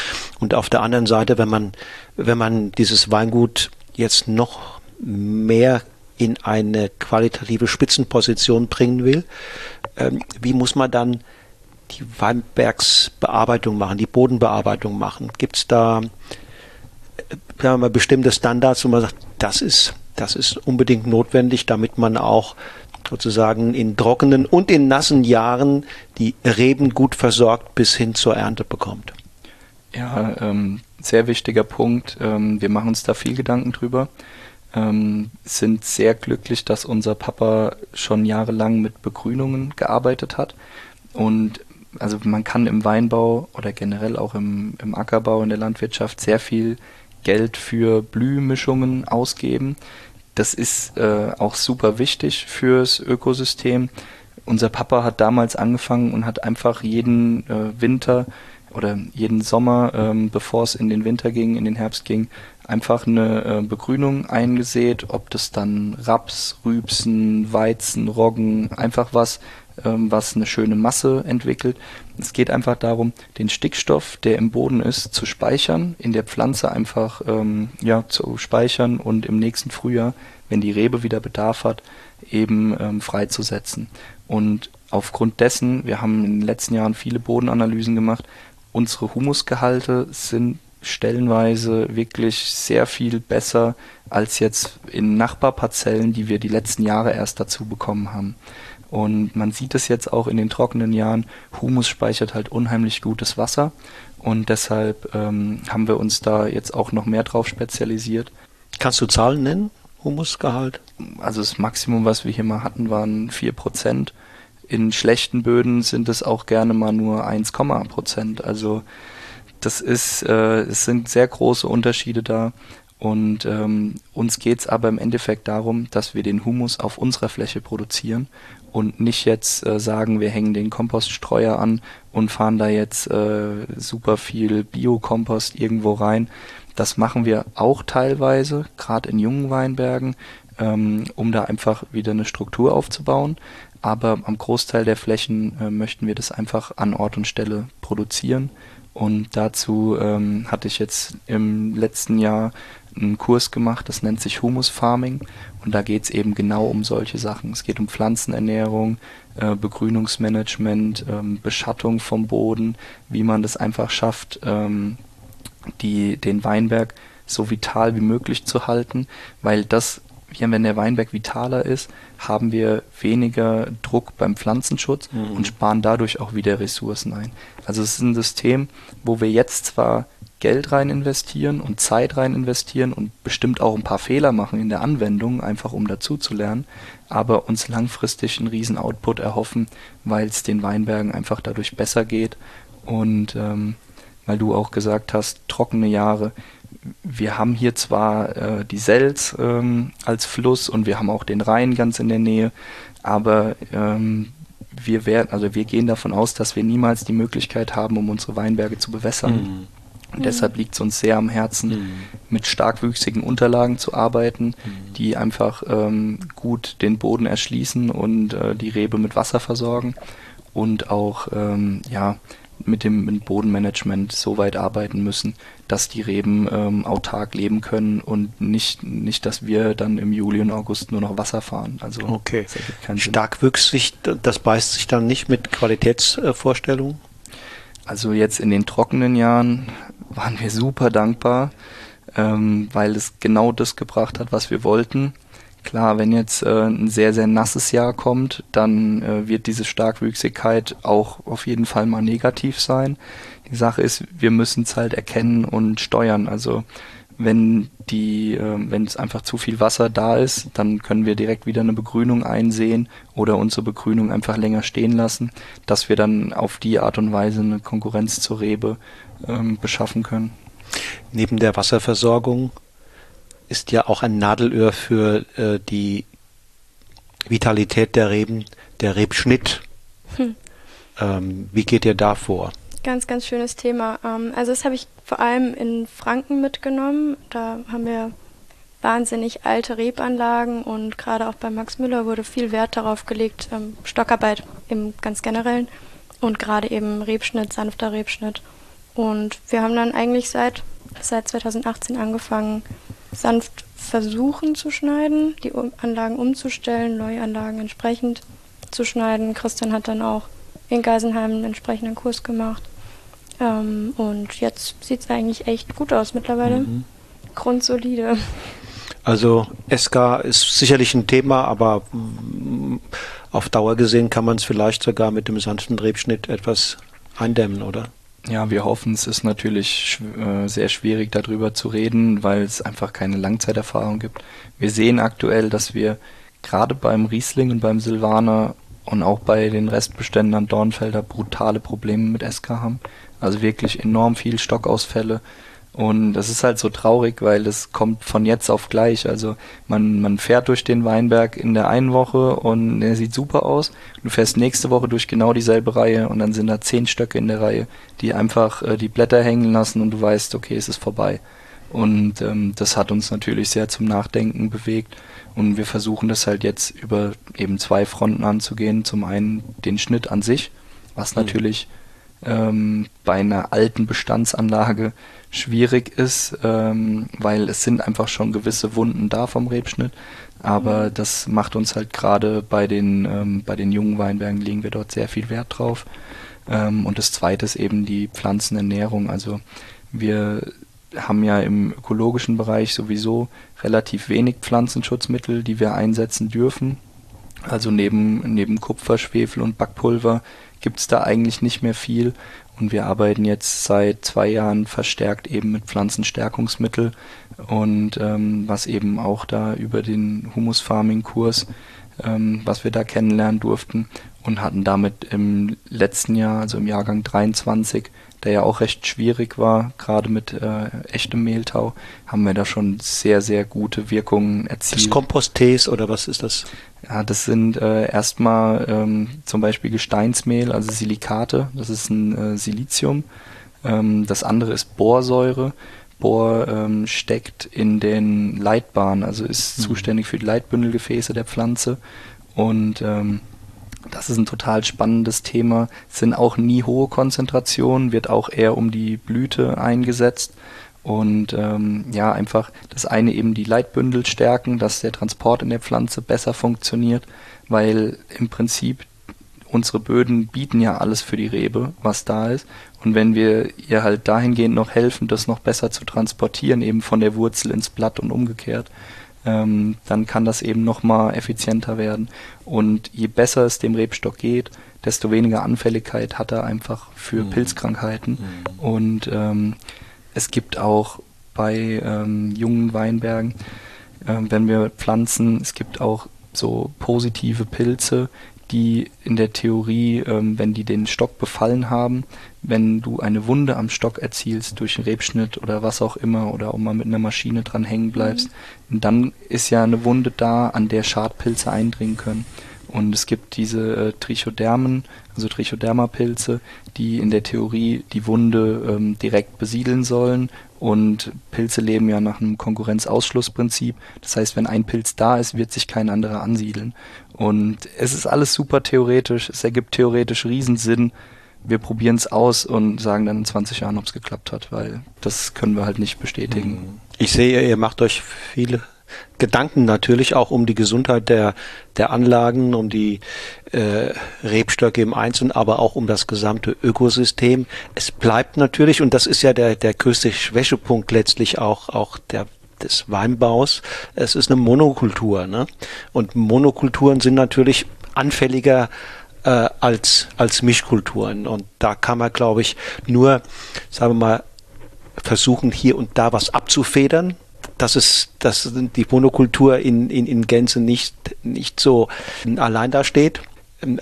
und auf der anderen Seite, wenn man, wenn man dieses Weingut jetzt noch mehr in eine qualitative Spitzenposition bringen will, ähm, wie muss man dann die Weinbergsbearbeitung machen, die Bodenbearbeitung machen? Gibt es da sagen wir mal, bestimmte Standards, wo man sagt, das ist, das ist unbedingt notwendig, damit man auch sozusagen in trockenen und in nassen Jahren die Reben gut versorgt bis hin zur Ernte bekommt. Ja, ähm, sehr wichtiger Punkt. Ähm, wir machen uns da viel Gedanken drüber. Ähm, sind sehr glücklich, dass unser Papa schon jahrelang mit Begrünungen gearbeitet hat. Und also man kann im Weinbau oder generell auch im, im Ackerbau in der Landwirtschaft sehr viel Geld für Blühmischungen ausgeben. Das ist äh, auch super wichtig fürs Ökosystem. unser Papa hat damals angefangen und hat einfach jeden äh, Winter oder jeden Sommer, ähm, bevor es in den Winter ging, in den Herbst ging, einfach eine äh, Begrünung eingesät, ob das dann Raps, Rübsen, Weizen, Roggen, einfach was, was eine schöne Masse entwickelt. Es geht einfach darum, den Stickstoff, der im Boden ist, zu speichern, in der Pflanze einfach ähm, ja, zu speichern und im nächsten Frühjahr, wenn die Rebe wieder Bedarf hat, eben ähm, freizusetzen. Und aufgrund dessen, wir haben in den letzten Jahren viele Bodenanalysen gemacht, unsere Humusgehalte sind stellenweise wirklich sehr viel besser als jetzt in Nachbarparzellen, die wir die letzten Jahre erst dazu bekommen haben. Und man sieht es jetzt auch in den trockenen Jahren, Humus speichert halt unheimlich gutes Wasser und deshalb ähm, haben wir uns da jetzt auch noch mehr drauf spezialisiert. Kannst du Zahlen nennen? Humusgehalt? Also das Maximum, was wir hier mal hatten, waren 4%. In schlechten Böden sind es auch gerne mal nur 1, Prozent. Also das ist, äh, es sind sehr große Unterschiede da. Und ähm, uns geht's aber im Endeffekt darum, dass wir den Humus auf unserer Fläche produzieren und nicht jetzt äh, sagen, wir hängen den Kompoststreuer an und fahren da jetzt äh, super viel Biokompost irgendwo rein. Das machen wir auch teilweise, gerade in jungen Weinbergen, ähm, um da einfach wieder eine Struktur aufzubauen. Aber am Großteil der Flächen äh, möchten wir das einfach an Ort und Stelle produzieren und dazu ähm, hatte ich jetzt im letzten Jahr einen Kurs gemacht, das nennt sich Humus Farming. Und da geht es eben genau um solche Sachen. Es geht um Pflanzenernährung, äh, Begrünungsmanagement, ähm, Beschattung vom Boden, wie man das einfach schafft, ähm, die, den Weinberg so vital wie möglich zu halten, weil das wenn der Weinberg vitaler ist, haben wir weniger Druck beim Pflanzenschutz mhm. und sparen dadurch auch wieder Ressourcen ein. Also es ist ein System, wo wir jetzt zwar Geld rein investieren und Zeit rein investieren und bestimmt auch ein paar Fehler machen in der Anwendung, einfach um dazu zu lernen, aber uns langfristig einen riesen Output erhoffen, weil es den Weinbergen einfach dadurch besser geht und ähm, weil du auch gesagt hast, trockene Jahre wir haben hier zwar äh, die Selz ähm, als Fluss und wir haben auch den Rhein ganz in der Nähe, aber ähm, wir werden, also wir gehen davon aus, dass wir niemals die Möglichkeit haben, um unsere Weinberge zu bewässern. Mhm. Und mhm. deshalb liegt es uns sehr am Herzen, mhm. mit starkwüchsigen Unterlagen zu arbeiten, mhm. die einfach ähm, gut den Boden erschließen und äh, die Rebe mit Wasser versorgen und auch ähm, ja mit dem mit Bodenmanagement so weit arbeiten müssen, dass die Reben ähm, autark leben können und nicht, nicht, dass wir dann im Juli und August nur noch Wasser fahren. Also okay. Starkwüchsig, das beißt sich dann nicht mit Qualitätsvorstellungen? Also jetzt in den trockenen Jahren waren wir super dankbar, ähm, weil es genau das gebracht hat, was wir wollten. Klar, wenn jetzt äh, ein sehr, sehr nasses Jahr kommt, dann äh, wird diese Starkwüchsigkeit auch auf jeden Fall mal negativ sein. Die Sache ist, wir müssen es halt erkennen und steuern. Also wenn die, äh, wenn es einfach zu viel Wasser da ist, dann können wir direkt wieder eine Begrünung einsehen oder unsere Begrünung einfach länger stehen lassen, dass wir dann auf die Art und Weise eine Konkurrenz zur Rebe ähm, beschaffen können. Neben der Wasserversorgung ist ja auch ein Nadelöhr für äh, die Vitalität der Reben, der Rebschnitt. Hm. Ähm, wie geht ihr da vor? Ganz, ganz schönes Thema. Ähm, also das habe ich vor allem in Franken mitgenommen. Da haben wir wahnsinnig alte Rebanlagen und gerade auch bei Max Müller wurde viel Wert darauf gelegt, ähm, Stockarbeit im ganz generellen und gerade eben Rebschnitt, sanfter Rebschnitt. Und wir haben dann eigentlich seit, seit 2018 angefangen, sanft versuchen zu schneiden, die Anlagen umzustellen, neue Anlagen entsprechend zu schneiden. Christian hat dann auch in Geisenheim einen entsprechenden Kurs gemacht. Ähm, und jetzt sieht es eigentlich echt gut aus mittlerweile. Mhm. Grundsolide. Also SK ist sicherlich ein Thema, aber mm, auf Dauer gesehen kann man es vielleicht sogar mit dem sanften Drehschnitt etwas eindämmen, oder? Ja, wir hoffen, es ist natürlich äh, sehr schwierig darüber zu reden, weil es einfach keine Langzeiterfahrung gibt. Wir sehen aktuell, dass wir gerade beim Riesling und beim Silvaner und auch bei den Restbeständen an Dornfelder brutale Probleme mit SK haben. Also wirklich enorm viel Stockausfälle. Und das ist halt so traurig, weil es kommt von jetzt auf gleich. Also man, man fährt durch den Weinberg in der einen Woche und der sieht super aus. Du fährst nächste Woche durch genau dieselbe Reihe und dann sind da zehn Stöcke in der Reihe, die einfach äh, die Blätter hängen lassen und du weißt, okay, es ist vorbei. Und ähm, das hat uns natürlich sehr zum Nachdenken bewegt. Und wir versuchen das halt jetzt über eben zwei Fronten anzugehen. Zum einen den Schnitt an sich, was mhm. natürlich ähm, bei einer alten Bestandsanlage schwierig ist, ähm, weil es sind einfach schon gewisse Wunden da vom Rebschnitt. Aber mhm. das macht uns halt gerade bei den ähm, bei den jungen Weinbergen legen wir dort sehr viel Wert drauf. Ähm, und das zweite ist eben die Pflanzenernährung. Also wir haben ja im ökologischen Bereich sowieso relativ wenig Pflanzenschutzmittel, die wir einsetzen dürfen. Also neben, neben Kupfer, Schwefel und Backpulver gibt es da eigentlich nicht mehr viel. Und wir arbeiten jetzt seit zwei Jahren verstärkt eben mit Pflanzenstärkungsmittel und ähm, was eben auch da über den Humus Farming Kurs, ähm, was wir da kennenlernen durften und hatten damit im letzten Jahr, also im Jahrgang 23, der ja auch recht schwierig war, gerade mit äh, echtem Mehltau, haben wir da schon sehr, sehr gute Wirkungen erzielt. Das Komposttees oder was ist das? Ja, das sind äh, erstmal ähm, zum Beispiel Gesteinsmehl, also Silikate, das ist ein äh, Silizium. Ähm, das andere ist Borsäure. Bohr ähm, steckt in den Leitbahnen, also ist mhm. zuständig für die Leitbündelgefäße der Pflanze und ähm, das ist ein total spannendes Thema. Es sind auch nie hohe Konzentrationen, wird auch eher um die Blüte eingesetzt. Und ähm, ja, einfach das eine eben die Leitbündel stärken, dass der Transport in der Pflanze besser funktioniert, weil im Prinzip unsere Böden bieten ja alles für die Rebe, was da ist. Und wenn wir ihr halt dahingehend noch helfen, das noch besser zu transportieren, eben von der Wurzel ins Blatt und umgekehrt, ähm, dann kann das eben nochmal effizienter werden. Und je besser es dem Rebstock geht, desto weniger Anfälligkeit hat er einfach für mhm. Pilzkrankheiten. Mhm. Und ähm, es gibt auch bei ähm, jungen Weinbergen, äh, wenn wir pflanzen, es gibt auch so positive Pilze, die in der Theorie, ähm, wenn die den Stock befallen haben, wenn du eine Wunde am Stock erzielst durch einen Rebschnitt oder was auch immer oder auch mal mit einer Maschine dran hängen bleibst, mhm. dann ist ja eine Wunde da, an der Schadpilze eindringen können. Und es gibt diese äh, Trichodermen, also Trichodermapilze, die in der Theorie die Wunde ähm, direkt besiedeln sollen. Und Pilze leben ja nach einem Konkurrenzausschlussprinzip. Das heißt, wenn ein Pilz da ist, wird sich kein anderer ansiedeln. Und es ist alles super theoretisch. Es ergibt theoretisch Riesensinn. Wir probieren es aus und sagen dann in 20 Jahren, ob es geklappt hat, weil das können wir halt nicht bestätigen. Ich sehe, ihr macht euch viele Gedanken natürlich auch um die Gesundheit der, der Anlagen, um die äh, Rebstöcke im Einzelnen, aber auch um das gesamte Ökosystem. Es bleibt natürlich, und das ist ja der, der größte Schwächepunkt letztlich auch, auch der des Weinbaus. Es ist eine Monokultur, ne? Und Monokulturen sind natürlich anfälliger äh, als als Mischkulturen. Und da kann man, glaube ich, nur, sagen wir mal, versuchen hier und da was abzufedern, dass es, dass die Monokultur in, in, in Gänze nicht, nicht so allein da steht.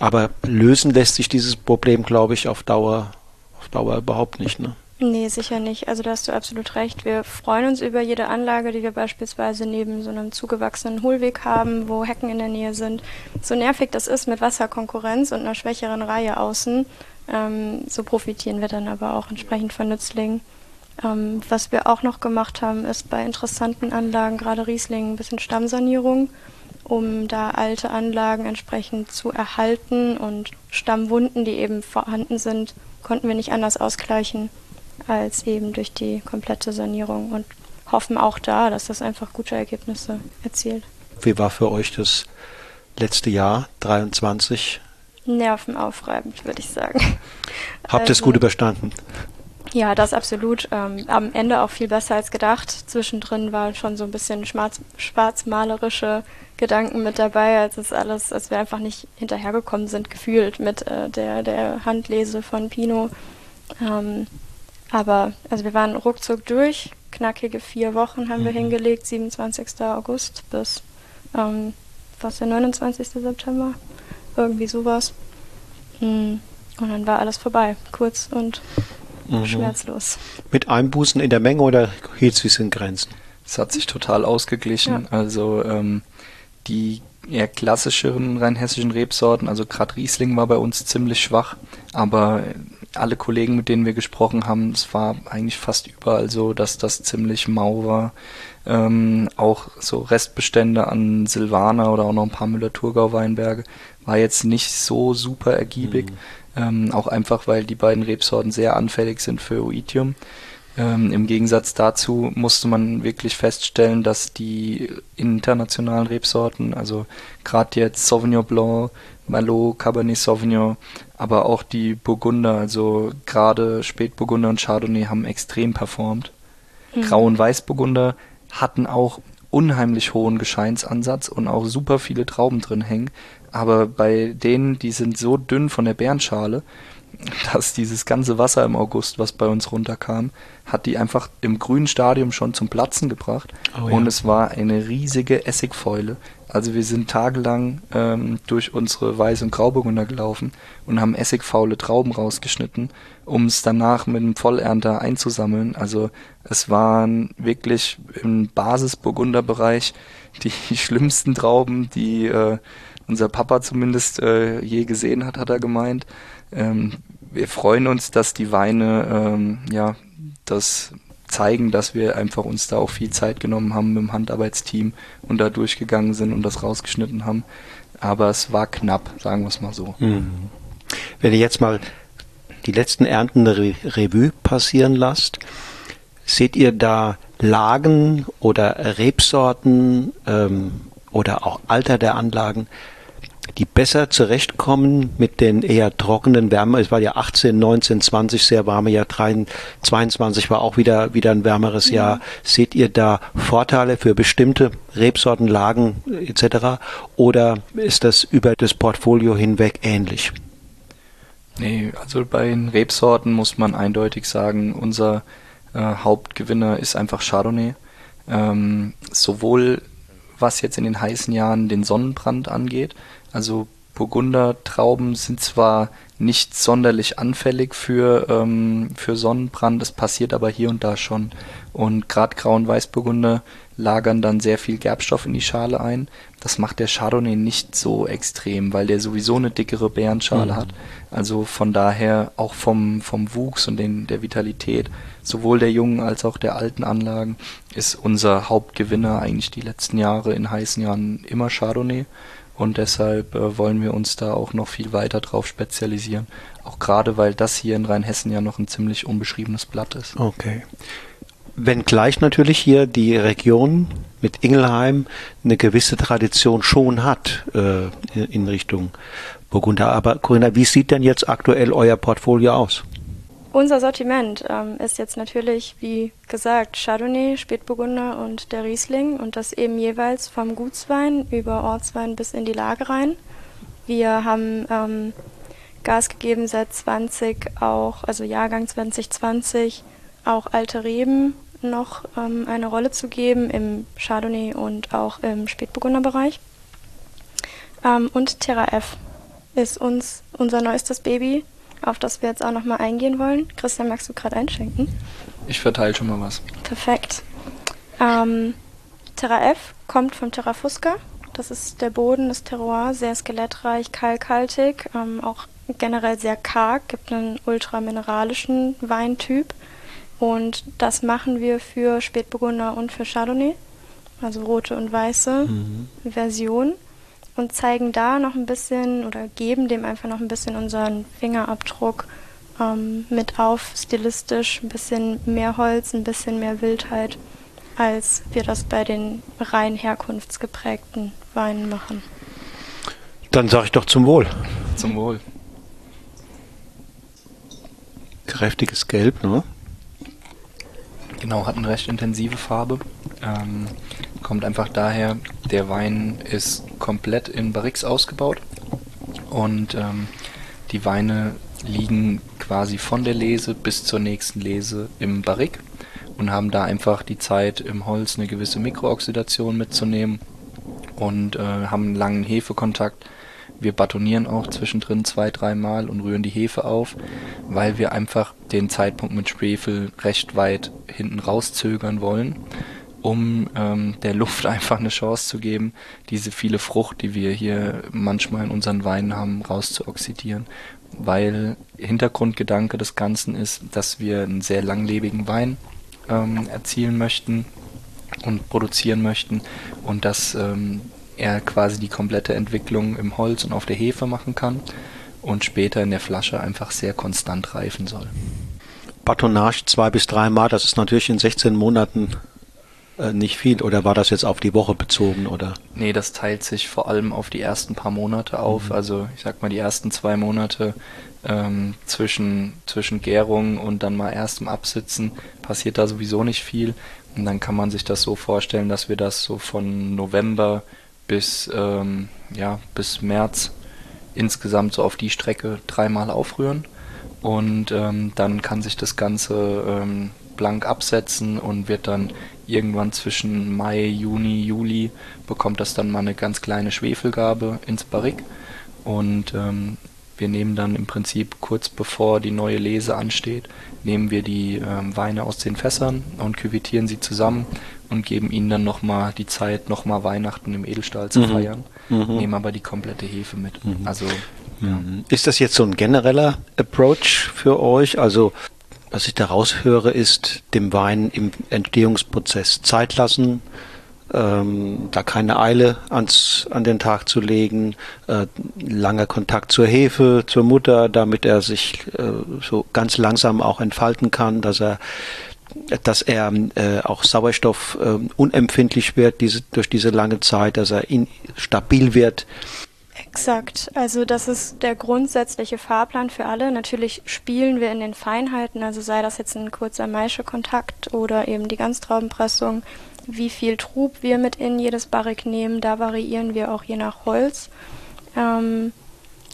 Aber lösen lässt sich dieses Problem, glaube ich, auf Dauer, auf Dauer überhaupt nicht. Ne? Nee, sicher nicht. Also da hast du absolut recht. Wir freuen uns über jede Anlage, die wir beispielsweise neben so einem zugewachsenen Hohlweg haben, wo Hecken in der Nähe sind. So nervig das ist mit Wasserkonkurrenz und einer schwächeren Reihe außen, ähm, so profitieren wir dann aber auch entsprechend von Nützlingen. Ähm, was wir auch noch gemacht haben, ist bei interessanten Anlagen, gerade Riesling, ein bisschen Stammsanierung, um da alte Anlagen entsprechend zu erhalten und Stammwunden, die eben vorhanden sind, konnten wir nicht anders ausgleichen als eben durch die komplette Sanierung und hoffen auch da, dass das einfach gute Ergebnisse erzielt. Wie war für euch das letzte Jahr 23? Nervenaufreibend, würde ich sagen. Habt ihr also, es gut überstanden? Ja, das absolut. Ähm, am Ende auch viel besser als gedacht. Zwischendrin waren schon so ein bisschen schwarz, schwarzmalerische Gedanken mit dabei, als es alles, als wir einfach nicht hinterhergekommen sind, gefühlt mit äh, der, der Handlese von Pino. Ähm, aber also wir waren ruckzuck durch. Knackige vier Wochen haben mhm. wir hingelegt, 27. August bis ähm, was der 29. September. Irgendwie sowas. Mhm. Und dann war alles vorbei. Kurz und mhm. schmerzlos. Mit Einbußen in der Menge oder hielt es in Grenzen? Es hat sich total ausgeglichen. Ja. Also ähm, die eher klassischeren rheinhessischen Rebsorten, also gerade Riesling war bei uns ziemlich schwach, aber alle Kollegen, mit denen wir gesprochen haben, es war eigentlich fast überall so, dass das ziemlich mau war. Ähm, auch so Restbestände an Silvaner oder auch noch ein paar Müller-Thurgau-Weinberge war jetzt nicht so super ergiebig. Mhm. Ähm, auch einfach, weil die beiden Rebsorten sehr anfällig sind für Oitium. Ähm, Im Gegensatz dazu musste man wirklich feststellen, dass die internationalen Rebsorten, also gerade jetzt Sauvignon Blanc, Merlot, Cabernet Sauvignon, aber auch die Burgunder, also gerade Spätburgunder und Chardonnay haben extrem performt. Mhm. Grau- und Weißburgunder hatten auch unheimlich hohen Gescheinsansatz und auch super viele Trauben drin hängen. Aber bei denen, die sind so dünn von der Bärenschale, dass dieses ganze Wasser im August, was bei uns runterkam, hat die einfach im grünen Stadium schon zum Platzen gebracht. Oh, ja. Und es war eine riesige Essigfäule. Also wir sind tagelang ähm, durch unsere Weiß- und Grauburgunder gelaufen und haben essigfaule Trauben rausgeschnitten, um es danach mit einem Vollernter einzusammeln. Also es waren wirklich im Basisburgunderbereich die schlimmsten Trauben, die äh, unser Papa zumindest äh, je gesehen hat, hat er gemeint. Ähm, wir freuen uns, dass die Weine ähm, ja das zeigen, dass wir einfach uns da auch viel Zeit genommen haben mit dem Handarbeitsteam und da durchgegangen sind und das rausgeschnitten haben. Aber es war knapp, sagen wir es mal so. Mhm. Wenn ihr jetzt mal die letzten Ernten der Re Revue passieren lasst, seht ihr da Lagen oder Rebsorten ähm, oder auch Alter der Anlagen, die besser zurechtkommen mit den eher trockenen Wärme. Es war ja 18, 19, 20 sehr warme Jahr, 22 war auch wieder, wieder ein wärmeres ja. Jahr. Seht ihr da Vorteile für bestimmte Rebsorten, Lagen etc. Oder ist das über das Portfolio hinweg ähnlich? Nee, also bei den Rebsorten muss man eindeutig sagen, unser äh, Hauptgewinner ist einfach Chardonnay. Ähm, sowohl was jetzt in den heißen Jahren den Sonnenbrand angeht, also Burgundertrauben sind zwar nicht sonderlich anfällig für, ähm, für Sonnenbrand, es passiert aber hier und da schon. Und gerade Grau- und Weißburgunder lagern dann sehr viel Gerbstoff in die Schale ein. Das macht der Chardonnay nicht so extrem, weil der sowieso eine dickere Beerenschale mhm. hat. Also von daher auch vom, vom Wuchs und den, der Vitalität, sowohl der jungen als auch der alten Anlagen, ist unser Hauptgewinner eigentlich die letzten Jahre in heißen Jahren immer Chardonnay. Und deshalb äh, wollen wir uns da auch noch viel weiter drauf spezialisieren. Auch gerade, weil das hier in Rheinhessen ja noch ein ziemlich unbeschriebenes Blatt ist. Okay. Wenngleich natürlich hier die Region mit Ingelheim eine gewisse Tradition schon hat äh, in Richtung Burgunder. Aber Corinna, wie sieht denn jetzt aktuell euer Portfolio aus? Unser Sortiment ähm, ist jetzt natürlich, wie gesagt, Chardonnay, Spätburgunder und der Riesling und das eben jeweils vom Gutswein über Ortswein bis in die Lage rein. Wir haben ähm, Gas gegeben seit 20 auch, also Jahrgang 2020, auch alte Reben noch ähm, eine Rolle zu geben im Chardonnay und auch im Spätburgunderbereich. Ähm, und Terra F ist uns unser neuestes Baby auf das wir jetzt auch nochmal eingehen wollen. Christian, magst du gerade einschenken? Ich verteile schon mal was. Perfekt. Ähm, Terra F kommt vom Terra Fusca. Das ist der Boden, das Terroir, sehr skelettreich, kalkhaltig, ähm, auch generell sehr karg, gibt einen ultramineralischen Weintyp. Und das machen wir für Spätburgunder und für Chardonnay, also rote und weiße mhm. Version und zeigen da noch ein bisschen oder geben dem einfach noch ein bisschen unseren Fingerabdruck ähm, mit auf, stilistisch, ein bisschen mehr Holz, ein bisschen mehr Wildheit, als wir das bei den rein herkunftsgeprägten Weinen machen. Dann sage ich doch zum Wohl. Zum Wohl. Kräftiges Gelb, ne? Genau, hat eine recht intensive Farbe. Ähm, kommt einfach daher, der Wein ist komplett in Barriques ausgebaut. Und ähm, die Weine liegen quasi von der Lese bis zur nächsten Lese im Barrique und haben da einfach die Zeit im Holz eine gewisse Mikrooxidation mitzunehmen und äh, haben einen langen Hefekontakt. Wir batonieren auch zwischendrin zwei, dreimal und rühren die Hefe auf, weil wir einfach den Zeitpunkt mit Schwefel recht weit hinten rauszögern wollen, um ähm, der Luft einfach eine Chance zu geben, diese viele Frucht, die wir hier manchmal in unseren Weinen haben, rauszuoxidieren. Weil Hintergrundgedanke des Ganzen ist, dass wir einen sehr langlebigen Wein ähm, erzielen möchten und produzieren möchten und dass ähm, er quasi die komplette Entwicklung im Holz und auf der Hefe machen kann und später in der Flasche einfach sehr konstant reifen soll. Batonage zwei bis dreimal, das ist natürlich in 16 Monaten nicht viel oder war das jetzt auf die Woche bezogen oder? Nee, das teilt sich vor allem auf die ersten paar Monate auf. Mhm. Also ich sag mal die ersten zwei Monate ähm, zwischen, zwischen Gärung und dann mal erstem Absitzen passiert da sowieso nicht viel. Und dann kann man sich das so vorstellen, dass wir das so von November bis, ähm, ja, bis März insgesamt so auf die Strecke dreimal aufrühren. Und ähm, dann kann sich das Ganze ähm, blank absetzen und wird dann irgendwann zwischen Mai, Juni, Juli bekommt das dann mal eine ganz kleine Schwefelgabe ins Barrik. Und ähm, wir nehmen dann im Prinzip kurz bevor die neue Lese ansteht, nehmen wir die ähm, Weine aus den Fässern und küvitieren sie zusammen und geben ihnen dann nochmal die Zeit, nochmal Weihnachten im Edelstahl zu mhm. feiern, mhm. nehmen aber die komplette Hefe mit. Mhm. Also ja. Ist das jetzt so ein genereller Approach für euch? Also was ich daraus höre, ist dem Wein im Entstehungsprozess Zeit lassen, ähm, da keine Eile ans, an den Tag zu legen, äh, langer Kontakt zur Hefe, zur Mutter, damit er sich äh, so ganz langsam auch entfalten kann, dass er dass er äh, auch Sauerstoff äh, unempfindlich wird diese, durch diese lange Zeit, dass er in, stabil wird. Exakt. Also das ist der grundsätzliche Fahrplan für alle. Natürlich spielen wir in den Feinheiten, also sei das jetzt ein kurzer Maischekontakt oder eben die Ganztraubenpressung wie viel Trub wir mit in jedes Barrik nehmen. Da variieren wir auch je nach Holz ähm,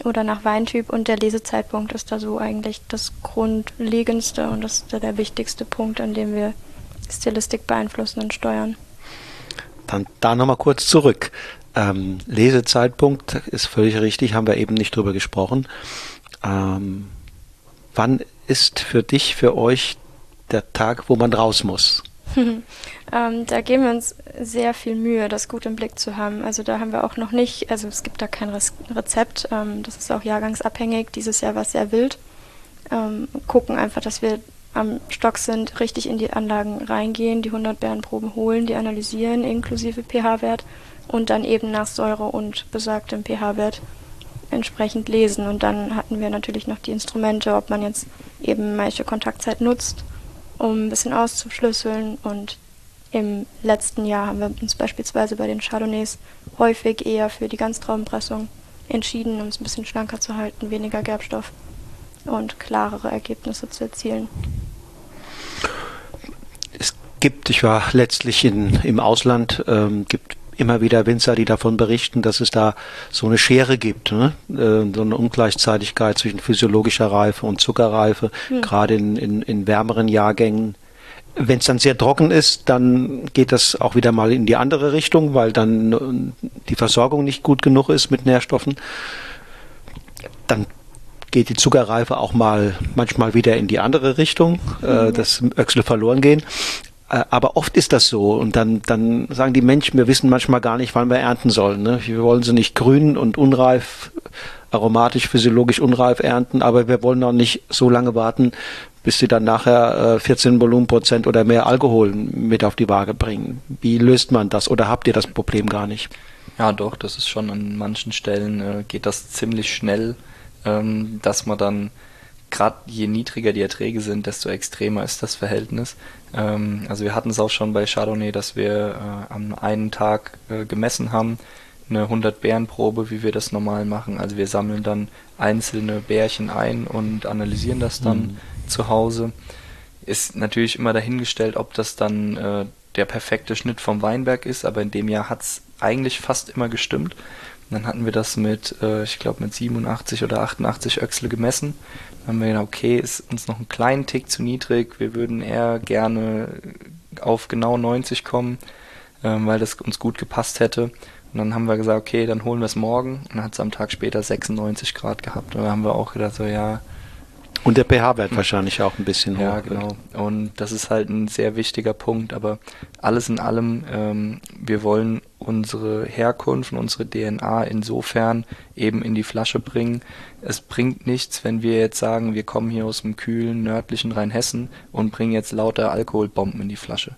oder nach Weintyp und der Lesezeitpunkt ist da so eigentlich das grundlegendste und das ist der wichtigste Punkt, an dem wir Stilistik beeinflussen und steuern. Dann da nochmal kurz zurück. Ähm, Lesezeitpunkt ist völlig richtig, haben wir eben nicht drüber gesprochen. Ähm, wann ist für dich, für euch der Tag, wo man raus muss? ähm, da geben wir uns sehr viel Mühe, das gut im Blick zu haben. Also da haben wir auch noch nicht, also es gibt da kein Rezept, ähm, das ist auch jahrgangsabhängig. Dieses Jahr war es sehr wild. Ähm, gucken einfach, dass wir am Stock sind, richtig in die Anlagen reingehen, die 100 Bärenproben holen, die analysieren, inklusive pH-Wert und dann eben nach Säure und besagtem pH-Wert entsprechend lesen. Und dann hatten wir natürlich noch die Instrumente, ob man jetzt eben manche Kontaktzeit nutzt um ein bisschen auszuschlüsseln. Und im letzten Jahr haben wir uns beispielsweise bei den Chardonnays häufig eher für die Ganztraubenpressung entschieden, um es ein bisschen schlanker zu halten, weniger Gerbstoff und klarere Ergebnisse zu erzielen. Es gibt, ich war letztlich in, im Ausland, ähm, gibt immer wieder Winzer, die davon berichten, dass es da so eine Schere gibt, ne? Äh, so eine Ungleichzeitigkeit zwischen physiologischer Reife und Zuckerreife, mhm. gerade in, in, in wärmeren Jahrgängen. Wenn es dann sehr trocken ist, dann geht das auch wieder mal in die andere Richtung, weil dann äh, die Versorgung nicht gut genug ist mit Nährstoffen. Dann geht die Zuckerreife auch mal manchmal wieder in die andere Richtung, äh, mhm. dass Öchsel verloren gehen. Äh, aber oft ist das so und dann, dann sagen die Menschen, wir wissen manchmal gar nicht, wann wir ernten sollen. Ne? Wir wollen sie nicht grün und unreif, aromatisch, physiologisch unreif ernten, aber wir wollen auch nicht so lange warten, bis sie dann nachher äh, 14 Volumenprozent oder mehr Alkohol mit auf die Waage bringen. Wie löst man das oder habt ihr das Problem gar nicht? Ja, doch, das ist schon an manchen Stellen äh, geht das ziemlich schnell, ähm, dass man dann gerade je niedriger die Erträge sind, desto extremer ist das Verhältnis. Ähm, also wir hatten es auch schon bei Chardonnay, dass wir äh, am einen Tag äh, gemessen haben, eine 100 Bärenprobe, wie wir das normal machen. Also wir sammeln dann einzelne Bärchen ein und analysieren das dann mhm. zu Hause. Ist natürlich immer dahingestellt, ob das dann äh, der perfekte Schnitt vom Weinberg ist, aber in dem Jahr hat es eigentlich fast immer gestimmt. Dann hatten wir das mit, äh, ich glaube, mit 87 oder 88 Öchsle gemessen dann haben wir gedacht, okay, ist uns noch ein kleinen Tick zu niedrig. Wir würden eher gerne auf genau 90 kommen, ähm, weil das uns gut gepasst hätte. Und dann haben wir gesagt, okay, dann holen wir es morgen. Und dann hat es am Tag später 96 Grad gehabt. Und dann haben wir auch gedacht, so ja, und der pH-Wert wahrscheinlich auch ein bisschen hoch. Ja, genau. Und das ist halt ein sehr wichtiger Punkt. Aber alles in allem, ähm, wir wollen unsere Herkunft und unsere DNA insofern eben in die Flasche bringen. Es bringt nichts, wenn wir jetzt sagen, wir kommen hier aus dem kühlen nördlichen Rheinhessen und bringen jetzt lauter Alkoholbomben in die Flasche.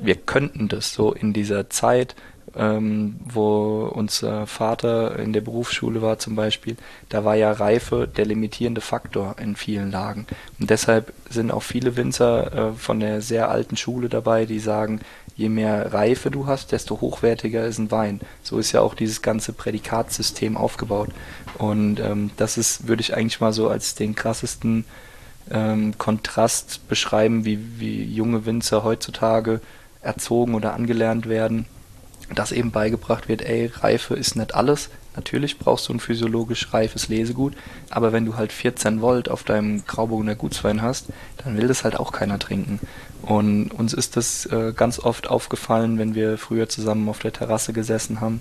Wir könnten das so in dieser Zeit ähm, wo unser Vater in der Berufsschule war zum Beispiel, da war ja Reife der limitierende Faktor in vielen Lagen. Und deshalb sind auch viele Winzer äh, von der sehr alten Schule dabei, die sagen, je mehr Reife du hast, desto hochwertiger ist ein Wein. So ist ja auch dieses ganze Prädikatsystem aufgebaut. Und ähm, das ist, würde ich eigentlich mal so als den krassesten ähm, Kontrast beschreiben, wie, wie junge Winzer heutzutage erzogen oder angelernt werden dass eben beigebracht wird, ey, Reife ist nicht alles. Natürlich brauchst du ein physiologisch reifes Lesegut, aber wenn du halt 14 Volt auf deinem Grauburgunder Gutswein hast, dann will das halt auch keiner trinken. Und uns ist das äh, ganz oft aufgefallen, wenn wir früher zusammen auf der Terrasse gesessen haben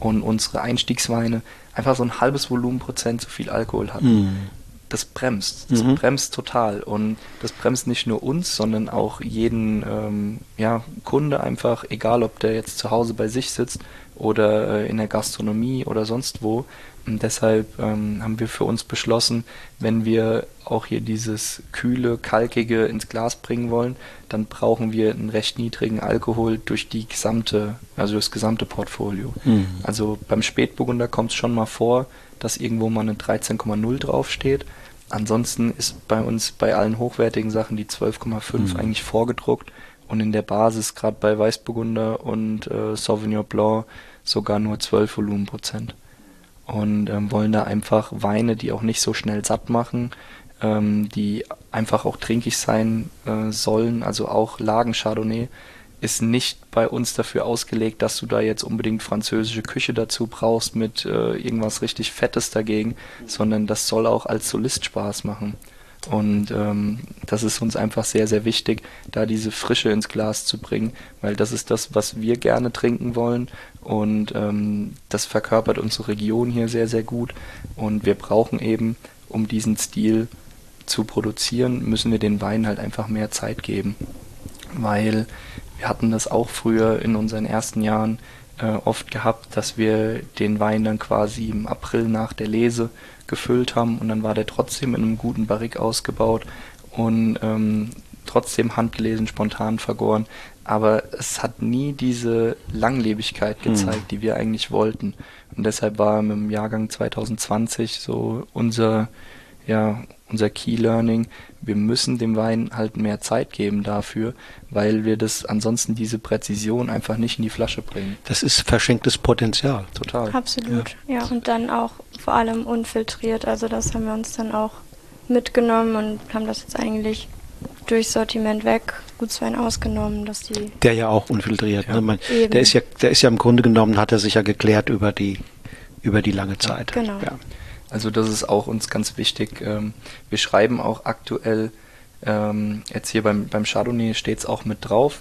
und unsere Einstiegsweine einfach so ein halbes Volumenprozent zu viel Alkohol hatten. Mm das bremst. Das mhm. bremst total. Und das bremst nicht nur uns, sondern auch jeden ähm, ja, Kunde einfach, egal ob der jetzt zu Hause bei sich sitzt oder äh, in der Gastronomie oder sonst wo. Und deshalb ähm, haben wir für uns beschlossen, wenn wir auch hier dieses kühle, kalkige ins Glas bringen wollen, dann brauchen wir einen recht niedrigen Alkohol durch die gesamte, also das gesamte Portfolio. Mhm. Also beim Spätburgunder kommt es schon mal vor, dass irgendwo mal eine 13,0 draufsteht. Ansonsten ist bei uns bei allen hochwertigen Sachen die 12,5 mhm. eigentlich vorgedruckt und in der Basis, gerade bei Weißburgunder und äh, Sauvignon Blanc, sogar nur 12 Volumenprozent. Und ähm, wollen da einfach Weine, die auch nicht so schnell satt machen, ähm, die einfach auch trinkig sein äh, sollen, also auch Lagen Chardonnay, ist nicht bei uns dafür ausgelegt, dass du da jetzt unbedingt französische Küche dazu brauchst mit äh, irgendwas richtig Fettes dagegen, sondern das soll auch als Solist Spaß machen. Und ähm, das ist uns einfach sehr, sehr wichtig, da diese Frische ins Glas zu bringen, weil das ist das, was wir gerne trinken wollen. Und ähm, das verkörpert unsere Region hier sehr, sehr gut. Und wir brauchen eben, um diesen Stil zu produzieren, müssen wir den Wein halt einfach mehr Zeit geben. Weil wir hatten das auch früher in unseren ersten Jahren äh, oft gehabt, dass wir den Wein dann quasi im April nach der Lese gefüllt haben und dann war der trotzdem in einem guten Barrik ausgebaut und ähm, trotzdem handgelesen, spontan vergoren. Aber es hat nie diese Langlebigkeit hm. gezeigt, mhm. die wir eigentlich wollten. Und deshalb war im Jahrgang 2020 so unser, ja, unser Key Learning, wir müssen dem Wein halt mehr Zeit geben dafür, weil wir das ansonsten diese Präzision einfach nicht in die Flasche bringen. Das ist verschenktes Potenzial. Total. Absolut. Ja. ja, und dann auch vor allem unfiltriert. Also das haben wir uns dann auch mitgenommen und haben das jetzt eigentlich durch Sortiment weg, Gutswein ausgenommen, dass die. Der ja auch unfiltriert. Ja. Ne? Man, der ist ja, der ist ja im Grunde genommen, hat er sich ja geklärt über die über die lange Zeit. Genau. Ja. Also das ist auch uns ganz wichtig. Ähm, wir schreiben auch aktuell, ähm, jetzt hier beim, beim Chardonnay steht es auch mit drauf.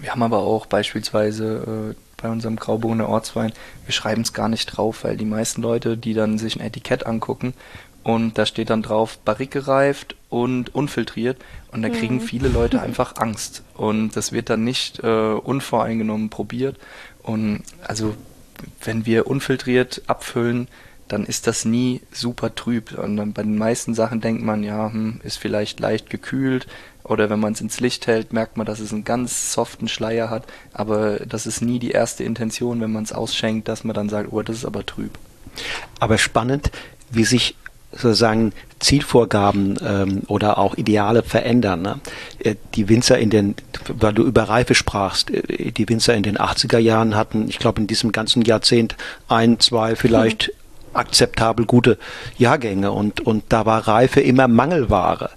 Wir haben aber auch beispielsweise äh, bei unserem Grauburgunder Ortswein, wir schreiben es gar nicht drauf, weil die meisten Leute, die dann sich ein Etikett angucken und da steht dann drauf Barrique gereift und unfiltriert und da kriegen mhm. viele Leute einfach Angst und das wird dann nicht äh, unvoreingenommen probiert und also wenn wir unfiltriert abfüllen, dann ist das nie super trüb. Und dann bei den meisten Sachen denkt man, ja, hm, ist vielleicht leicht gekühlt. Oder wenn man es ins Licht hält, merkt man, dass es einen ganz soften Schleier hat. Aber das ist nie die erste Intention, wenn man es ausschenkt, dass man dann sagt, oh, das ist aber trüb. Aber spannend, wie sich sozusagen Zielvorgaben ähm, oder auch Ideale verändern. Ne? Äh, die Winzer in den, weil du über Reife sprachst, äh, die Winzer in den 80er Jahren hatten, ich glaube in diesem ganzen Jahrzehnt ein, zwei, vielleicht akzeptabel gute Jahrgänge und, und da war Reife immer Mangelware.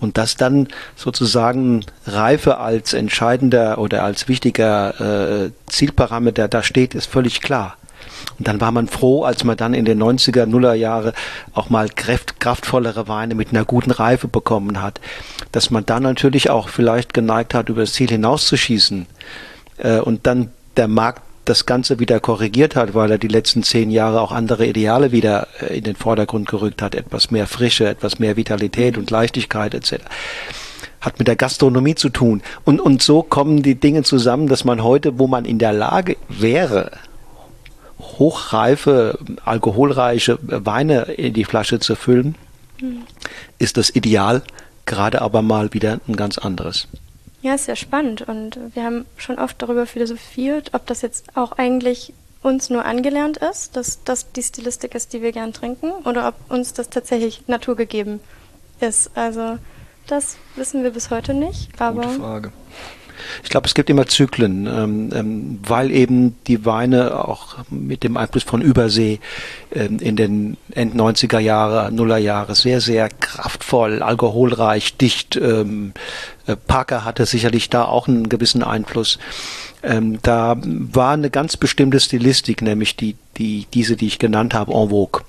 Und dass dann sozusagen Reife als entscheidender oder als wichtiger äh, Zielparameter da steht, ist völlig klar. Und dann war man froh, als man dann in den 90er, Nuller Jahre auch mal kraft, kraftvollere Weine mit einer guten Reife bekommen hat. Dass man dann natürlich auch vielleicht geneigt hat, über das Ziel hinauszuschießen. Äh, und dann der Markt das Ganze wieder korrigiert hat, weil er die letzten zehn Jahre auch andere Ideale wieder äh, in den Vordergrund gerückt hat, etwas mehr Frische, etwas mehr Vitalität und Leichtigkeit etc hat mit der Gastronomie zu tun. Und, und so kommen die Dinge zusammen, dass man heute, wo man in der Lage wäre, hochreife, alkoholreiche Weine in die Flasche zu füllen, mhm. ist das Ideal, gerade aber mal wieder ein ganz anderes. Ja, ist sehr spannend und wir haben schon oft darüber philosophiert, ob das jetzt auch eigentlich uns nur angelernt ist, dass das die Stilistik ist, die wir gern trinken, oder ob uns das tatsächlich naturgegeben ist. Also das wissen wir bis heute nicht. Aber Gute Frage. Ich glaube, es gibt immer Zyklen, ähm, ähm, weil eben die Weine auch mit dem Einfluss von Übersee ähm, in den End 90er Jahre, Nuller Jahre sehr, sehr kraftvoll, alkoholreich, dicht. Ähm, äh, Parker hatte sicherlich da auch einen gewissen Einfluss. Ähm, da war eine ganz bestimmte Stilistik, nämlich die, die, diese, die ich genannt habe, en vogue.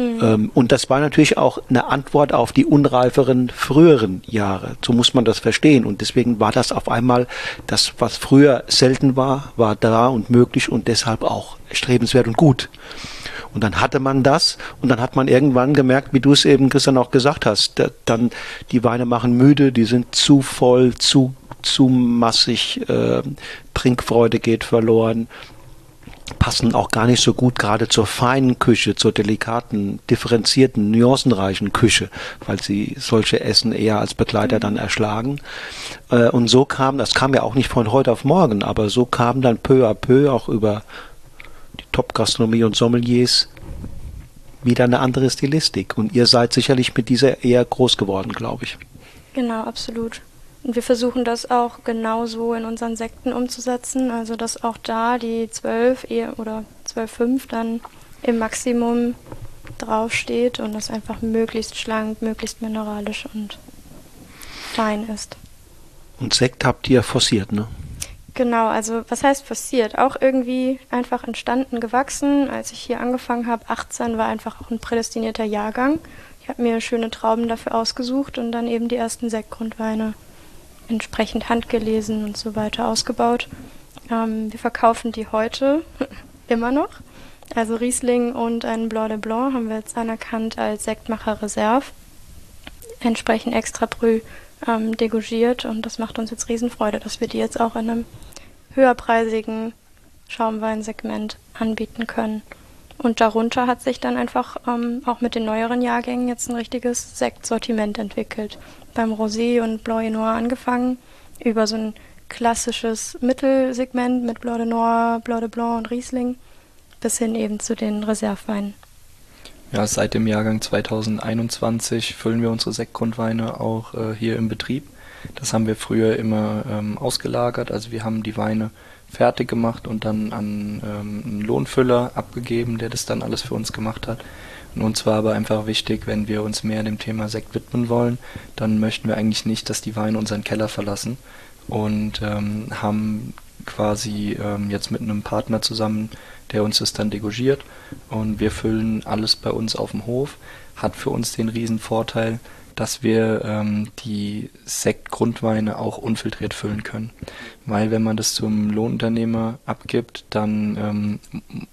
Mhm. Ähm, und das war natürlich auch eine Antwort auf die unreiferen früheren Jahre. So muss man das verstehen. Und deswegen war das auf einmal das, was früher selten war, war da und möglich und deshalb auch strebenswert und gut. Und dann hatte man das und dann hat man irgendwann gemerkt, wie du es eben, Christian, auch gesagt hast, dann die Weine machen müde, die sind zu voll, zu, zu massig, äh, Trinkfreude geht verloren passen auch gar nicht so gut gerade zur feinen Küche, zur delikaten, differenzierten, nuancenreichen Küche, weil sie solche Essen eher als Begleiter mhm. dann erschlagen. Äh, und so kam, das kam ja auch nicht von heute auf morgen, aber so kam dann peu à peu auch über die Top-Gastronomie und Sommeliers wieder eine andere Stilistik. Und ihr seid sicherlich mit dieser eher groß geworden, glaube ich. Genau, absolut. Und wir versuchen das auch genauso in unseren Sekten umzusetzen, also dass auch da die 12 oder 12,5 dann im Maximum draufsteht und das einfach möglichst schlank, möglichst mineralisch und fein ist. Und Sekt habt ihr forciert, ne? Genau, also was heißt forciert? Auch irgendwie einfach entstanden, gewachsen. Als ich hier angefangen habe, 18, war einfach auch ein prädestinierter Jahrgang. Ich habe mir schöne Trauben dafür ausgesucht und dann eben die ersten Sektgrundweine entsprechend handgelesen und so weiter ausgebaut. Ähm, wir verkaufen die heute immer noch. Also Riesling und ein Blanc de Blanc haben wir jetzt anerkannt als Sektmacher Reserve. Entsprechend extra Brü ähm, degorgiert und das macht uns jetzt Riesenfreude, dass wir die jetzt auch in einem höherpreisigen Schaumweinsegment anbieten können. Und darunter hat sich dann einfach ähm, auch mit den neueren Jahrgängen jetzt ein richtiges Sektsortiment entwickelt beim Rosé und Blanc Noir angefangen, über so ein klassisches Mittelsegment mit Blanc de Noir, Blanc de Blanc und Riesling, bis hin eben zu den Reserveweinen. Ja, seit dem Jahrgang 2021 füllen wir unsere Sektgrundweine auch äh, hier im Betrieb. Das haben wir früher immer ähm, ausgelagert, also wir haben die Weine fertig gemacht und dann an ähm, einen Lohnfüller abgegeben, der das dann alles für uns gemacht hat. Und uns war aber einfach wichtig, wenn wir uns mehr dem Thema Sekt widmen wollen, dann möchten wir eigentlich nicht, dass die Weine unseren Keller verlassen und ähm, haben quasi ähm, jetzt mit einem Partner zusammen, der uns das dann degorgiert und wir füllen alles bei uns auf dem Hof. Hat für uns den riesen Vorteil, dass wir ähm, die Sektgrundweine auch unfiltriert füllen können. Weil wenn man das zum Lohnunternehmer abgibt, dann ähm,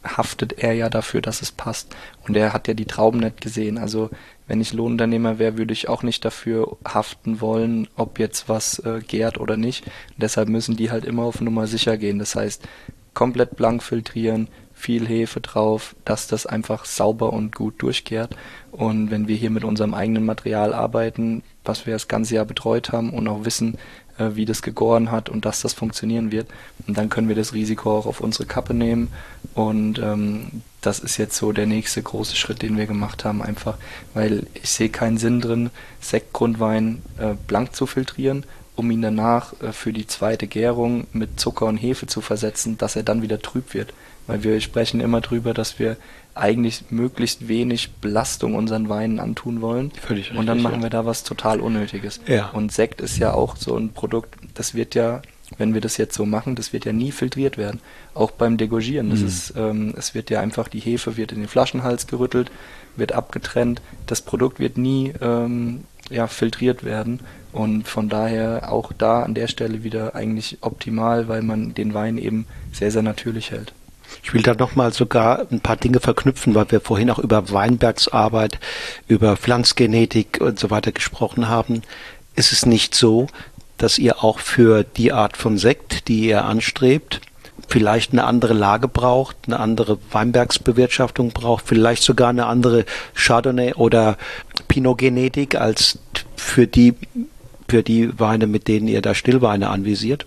haftet er ja dafür, dass es passt. Und er hat ja die Trauben nicht gesehen. Also wenn ich Lohnunternehmer wäre, würde ich auch nicht dafür haften wollen, ob jetzt was äh, gärt oder nicht. Und deshalb müssen die halt immer auf Nummer sicher gehen. Das heißt, komplett blank filtrieren, viel Hefe drauf, dass das einfach sauber und gut durchgärt. Und wenn wir hier mit unserem eigenen Material arbeiten, was wir das ganze Jahr betreut haben und auch wissen, äh, wie das gegoren hat und dass das funktionieren wird, dann können wir das Risiko auch auf unsere Kappe nehmen. Und ähm, das ist jetzt so der nächste große Schritt, den wir gemacht haben, einfach, weil ich sehe keinen Sinn drin, Sektgrundwein äh, blank zu filtrieren, um ihn danach äh, für die zweite Gärung mit Zucker und Hefe zu versetzen, dass er dann wieder trüb wird weil wir sprechen immer drüber, dass wir eigentlich möglichst wenig Belastung unseren Weinen antun wollen. Völlig richtig, Und dann machen ja. wir da was total Unnötiges. Ja. Und Sekt ist ja auch so ein Produkt, das wird ja, wenn wir das jetzt so machen, das wird ja nie filtriert werden. Auch beim Degorgieren. Das mhm. ist, ähm, es wird ja einfach, die Hefe wird in den Flaschenhals gerüttelt, wird abgetrennt. Das Produkt wird nie ähm, ja, filtriert werden. Und von daher auch da an der Stelle wieder eigentlich optimal, weil man den Wein eben sehr, sehr natürlich hält. Ich will da nochmal sogar ein paar Dinge verknüpfen, weil wir vorhin auch über Weinbergs Arbeit, über Pflanzgenetik und so weiter gesprochen haben. Ist es nicht so, dass ihr auch für die Art von Sekt, die ihr anstrebt, vielleicht eine andere Lage braucht, eine andere Weinbergsbewirtschaftung braucht, vielleicht sogar eine andere Chardonnay oder Pinot-Genetik als für die, für die Weine, mit denen ihr da Stillweine anvisiert?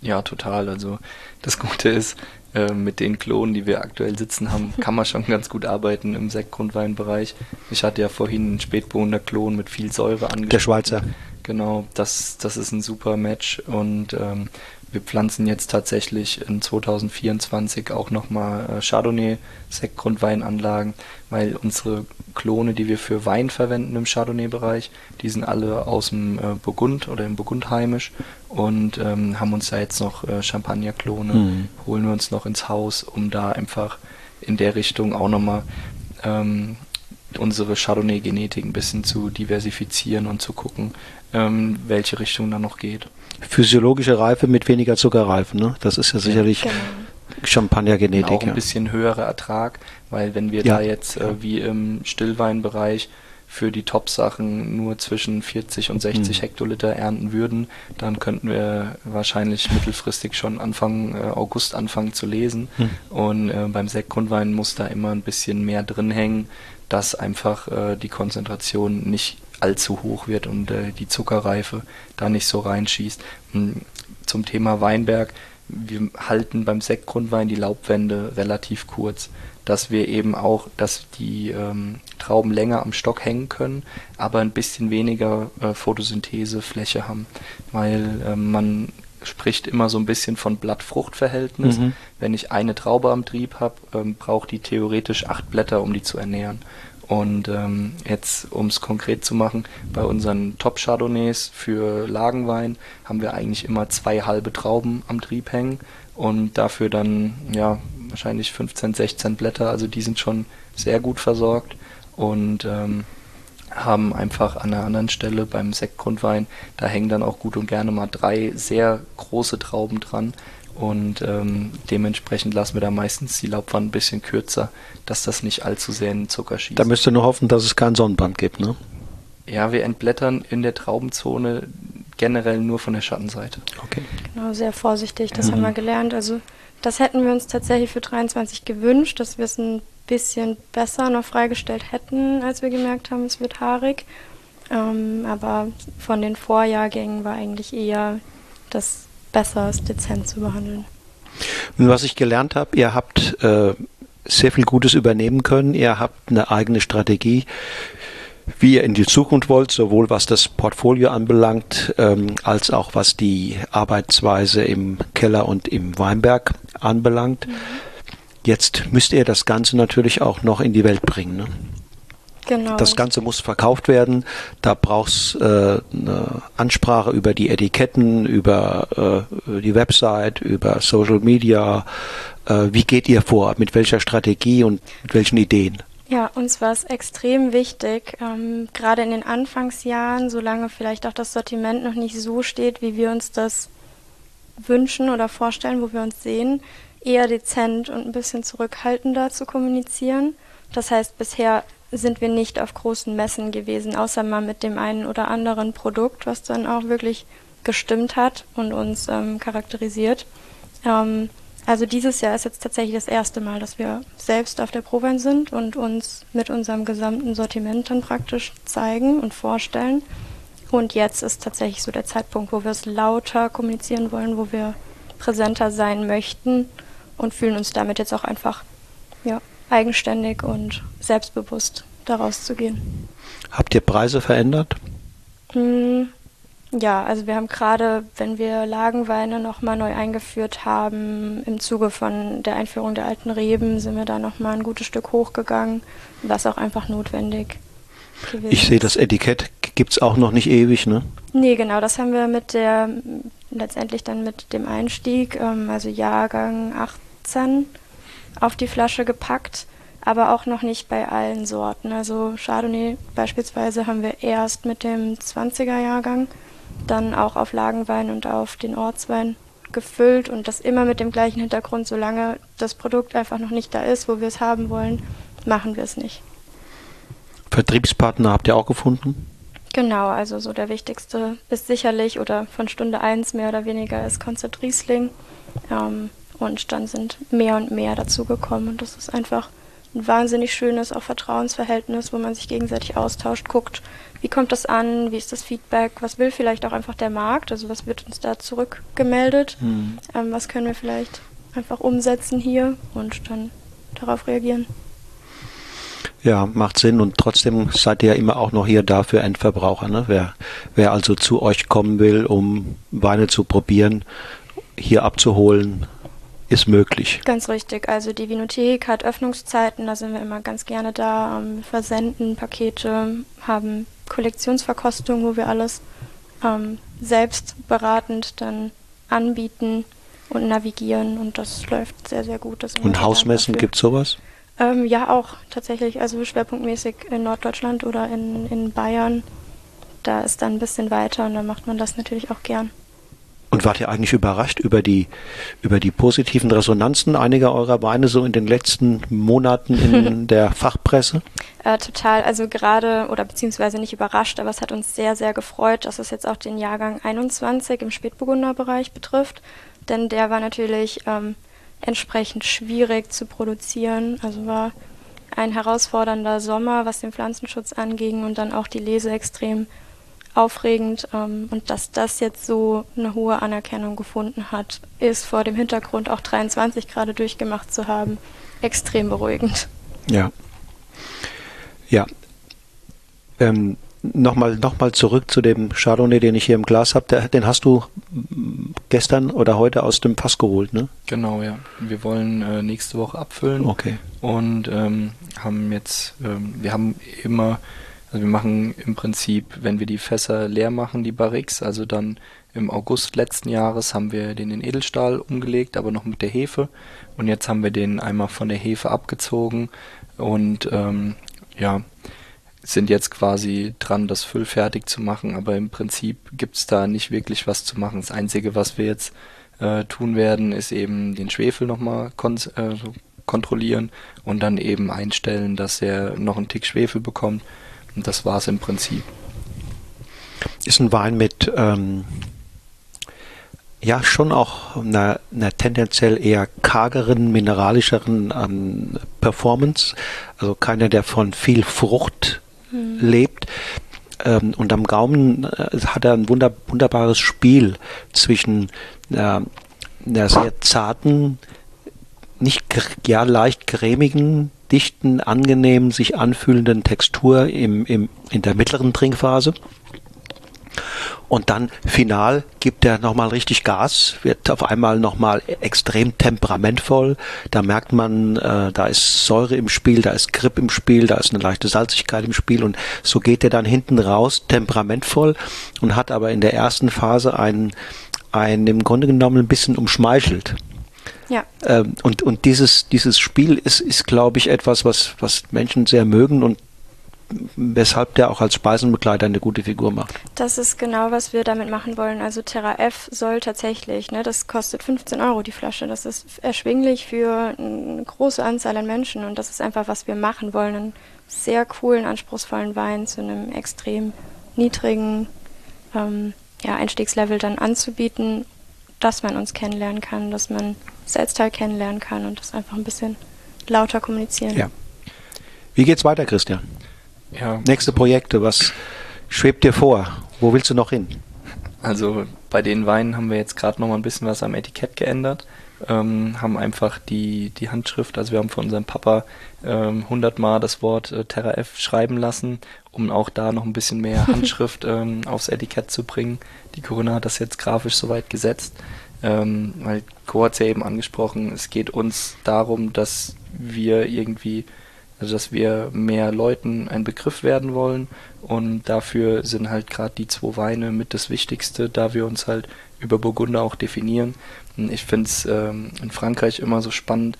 Ja, total. Also das Gute ist, äh, mit den Klonen, die wir aktuell sitzen haben, kann man schon ganz gut arbeiten im Sektgrundweinbereich. Ich hatte ja vorhin einen Spätburgunder Klon mit viel Säure angesprochen. Der Schweizer. Genau, das, das ist ein super Match und ähm, wir pflanzen jetzt tatsächlich in 2024 auch nochmal äh, Chardonnay Sektgrundweinanlagen, weil unsere Klone, die wir für Wein verwenden im Chardonnay-Bereich, die sind alle aus dem äh, Burgund oder im Burgund heimisch und ähm, haben uns da jetzt noch äh, Champagner-Klone, mhm. holen wir uns noch ins Haus, um da einfach in der Richtung auch nochmal ähm, unsere Chardonnay-Genetik ein bisschen zu diversifizieren und zu gucken, ähm, welche Richtung da noch geht. Physiologische Reife mit weniger Zuckerreifen, ne? Das ist ja sicherlich genau. Champagner-Genetik. Auch ein ja. bisschen höherer Ertrag, weil wenn wir ja. da jetzt äh, wie im Stillweinbereich für die Top-Sachen nur zwischen 40 und 60 mhm. Hektoliter ernten würden, dann könnten wir wahrscheinlich mittelfristig schon Anfang äh, August anfangen zu lesen. Mhm. Und äh, beim Sektgrundwein muss da immer ein bisschen mehr drin hängen, dass einfach äh, die Konzentration nicht allzu hoch wird und äh, die Zuckerreife da nicht so reinschießt. Hm, zum Thema Weinberg, wir halten beim Sektgrundwein die Laubwände relativ kurz, dass wir eben auch, dass die ähm, Trauben länger am Stock hängen können, aber ein bisschen weniger äh, Photosynthesefläche haben, weil äh, man spricht immer so ein bisschen von Blatt-Frucht-Verhältnis. Mhm. Wenn ich eine Traube am Trieb habe, ähm, braucht die theoretisch acht Blätter, um die zu ernähren. Und ähm, jetzt, um es konkret zu machen, bei unseren Top-Chardonnays für Lagenwein haben wir eigentlich immer zwei halbe Trauben am Trieb hängen und dafür dann ja wahrscheinlich 15, 16 Blätter. Also die sind schon sehr gut versorgt und ähm, haben einfach an einer anderen Stelle beim Sektgrundwein, da hängen dann auch gut und gerne mal drei sehr große Trauben dran und ähm, dementsprechend lassen wir da meistens die Laubwand ein bisschen kürzer, dass das nicht allzu sehr in den Zucker schießt. Da müsst ihr nur hoffen, dass es keinen Sonnenbrand gibt, ne? Ja, wir entblättern in der Traubenzone generell nur von der Schattenseite. Okay. Genau, sehr vorsichtig, das mhm. haben wir gelernt. Also das hätten wir uns tatsächlich für 23 gewünscht, dass wir es ein bisschen besser noch freigestellt hätten, als wir gemerkt haben, es wird haarig. Ähm, aber von den Vorjahrgängen war eigentlich eher das besser ist, dezent zu behandeln. Und was ich gelernt habe, ihr habt äh, sehr viel Gutes übernehmen können. Ihr habt eine eigene Strategie, wie ihr in die Zukunft wollt, sowohl was das Portfolio anbelangt, ähm, als auch was die Arbeitsweise im Keller und im Weinberg anbelangt. Mhm. Jetzt müsst ihr das Ganze natürlich auch noch in die Welt bringen. Ne? Genau. Das Ganze muss verkauft werden. Da brauchst äh, eine Ansprache über die Etiketten, über äh, die Website, über Social Media. Äh, wie geht ihr vor? Mit welcher Strategie und mit welchen Ideen? Ja, uns war es extrem wichtig, ähm, gerade in den Anfangsjahren, solange vielleicht auch das Sortiment noch nicht so steht, wie wir uns das wünschen oder vorstellen, wo wir uns sehen, eher dezent und ein bisschen zurückhaltender zu kommunizieren. Das heißt, bisher sind wir nicht auf großen Messen gewesen, außer mal mit dem einen oder anderen Produkt, was dann auch wirklich gestimmt hat und uns ähm, charakterisiert. Ähm, also dieses Jahr ist jetzt tatsächlich das erste Mal, dass wir selbst auf der Prowein sind und uns mit unserem gesamten Sortiment dann praktisch zeigen und vorstellen. Und jetzt ist tatsächlich so der Zeitpunkt, wo wir es lauter kommunizieren wollen, wo wir präsenter sein möchten und fühlen uns damit jetzt auch einfach ja, eigenständig und selbstbewusst daraus zu gehen. Habt ihr Preise verändert? Mm, ja, also wir haben gerade, wenn wir Lagenweine nochmal neu eingeführt haben, im Zuge von der Einführung der alten Reben, sind wir da nochmal ein gutes Stück hochgegangen, was auch einfach notwendig gewesen Ich sehe, das Etikett gibt es auch noch nicht ewig, ne? Nee, genau, das haben wir mit der, letztendlich dann mit dem Einstieg, ähm, also Jahrgang 18, auf die Flasche gepackt, aber auch noch nicht bei allen Sorten. Also Chardonnay beispielsweise haben wir erst mit dem 20er Jahrgang, dann auch auf Lagenwein und auf den Ortswein gefüllt und das immer mit dem gleichen Hintergrund, solange das Produkt einfach noch nicht da ist, wo wir es haben wollen, machen wir es nicht. Vertriebspartner habt ihr auch gefunden? Genau, also so der wichtigste ist sicherlich oder von Stunde 1 mehr oder weniger ist Konzert Riesling. Ähm, und dann sind mehr und mehr dazugekommen und das ist einfach ein wahnsinnig schönes auch Vertrauensverhältnis, wo man sich gegenseitig austauscht, guckt, wie kommt das an, wie ist das Feedback, was will vielleicht auch einfach der Markt, also was wird uns da zurückgemeldet, mhm. ähm, was können wir vielleicht einfach umsetzen hier und dann darauf reagieren. Ja, macht Sinn und trotzdem seid ihr ja immer auch noch hier da für Endverbraucher. Ne? Wer, wer also zu euch kommen will, um Weine zu probieren, hier abzuholen, ist möglich. Ganz richtig. Also die Vinothek hat Öffnungszeiten, da sind wir immer ganz gerne da, ähm, versenden Pakete, haben Kollektionsverkostung, wo wir alles ähm, selbst beratend dann anbieten und navigieren und das läuft sehr, sehr gut. und Hausmessen gibt es sowas? Ähm, ja, auch tatsächlich, also schwerpunktmäßig in Norddeutschland oder in, in Bayern. Da ist dann ein bisschen weiter und da macht man das natürlich auch gern. Und wart ihr eigentlich überrascht über die, über die positiven Resonanzen einiger eurer Weine so in den letzten Monaten in der Fachpresse? Äh, total, also gerade oder beziehungsweise nicht überrascht, aber es hat uns sehr, sehr gefreut, dass es jetzt auch den Jahrgang 21 im Spätburgunderbereich betrifft, denn der war natürlich ähm, entsprechend schwierig zu produzieren. Also war ein herausfordernder Sommer, was den Pflanzenschutz anging und dann auch die Lese extrem aufregend. Ähm, und dass das jetzt so eine hohe Anerkennung gefunden hat, ist vor dem Hintergrund auch 23 gerade durchgemacht zu haben, extrem beruhigend. Ja. Ja. Ähm, Nochmal noch mal zurück zu dem Chardonnay, den ich hier im Glas habe. Den hast du gestern oder heute aus dem Pass geholt, ne? Genau, ja. Wir wollen äh, nächste Woche abfüllen. Okay. Und ähm, haben jetzt, ähm, wir haben immer also wir machen im Prinzip, wenn wir die Fässer leer machen, die Barriques, also dann im August letzten Jahres haben wir den in Edelstahl umgelegt, aber noch mit der Hefe. Und jetzt haben wir den einmal von der Hefe abgezogen und ähm, ja, sind jetzt quasi dran, das füllfertig zu machen. Aber im Prinzip gibt's da nicht wirklich was zu machen. Das Einzige, was wir jetzt äh, tun werden, ist eben den Schwefel nochmal kon äh, kontrollieren und dann eben einstellen, dass er noch einen Tick Schwefel bekommt und das war es im Prinzip. Ist ein Wein mit ähm, ja schon auch einer, einer, tendenziell eher kargeren, mineralischeren ähm, Performance. Also keiner, der von viel Frucht mhm. lebt. Ähm, und am Gaumen äh, hat er ein wunder, wunderbares Spiel zwischen äh, einer sehr zarten, nicht ja leicht cremigen dichten, angenehmen, sich anfühlenden Textur im, im, in der mittleren Trinkphase. Und dann final gibt er nochmal richtig Gas, wird auf einmal nochmal extrem temperamentvoll. Da merkt man, äh, da ist Säure im Spiel, da ist Grip im Spiel, da ist eine leichte Salzigkeit im Spiel und so geht er dann hinten raus temperamentvoll und hat aber in der ersten Phase einen, einen im Grunde genommen ein bisschen umschmeichelt. Ja. Ähm, und und dieses, dieses Spiel ist, ist glaube ich, etwas, was, was Menschen sehr mögen und weshalb der auch als Speisenbegleiter eine gute Figur macht. Das ist genau, was wir damit machen wollen. Also Terra F soll tatsächlich, ne, das kostet 15 Euro die Flasche. Das ist erschwinglich für eine große Anzahl an Menschen und das ist einfach, was wir machen wollen. Einen sehr coolen, anspruchsvollen Wein zu einem extrem niedrigen ähm, ja, Einstiegslevel dann anzubieten, dass man uns kennenlernen kann, dass man Selbstteil kennenlernen kann und das einfach ein bisschen lauter kommunizieren. Ja. Wie geht's weiter, Christian? Ja. Nächste Projekte, was schwebt dir vor? Wo willst du noch hin? Also bei den Weinen haben wir jetzt gerade noch mal ein bisschen was am Etikett geändert. Ähm, haben einfach die, die Handschrift, also wir haben von unserem Papa ähm, 100 Mal das Wort äh, Terra F schreiben lassen, um auch da noch ein bisschen mehr Handschrift ähm, aufs Etikett zu bringen. Die Corinna hat das jetzt grafisch soweit gesetzt. Ähm, weil Co hat es ja eben angesprochen, es geht uns darum, dass wir irgendwie, also dass wir mehr Leuten ein Begriff werden wollen und dafür sind halt gerade die zwei Weine mit das Wichtigste, da wir uns halt über Burgunder auch definieren. Ich finde es ähm, in Frankreich immer so spannend,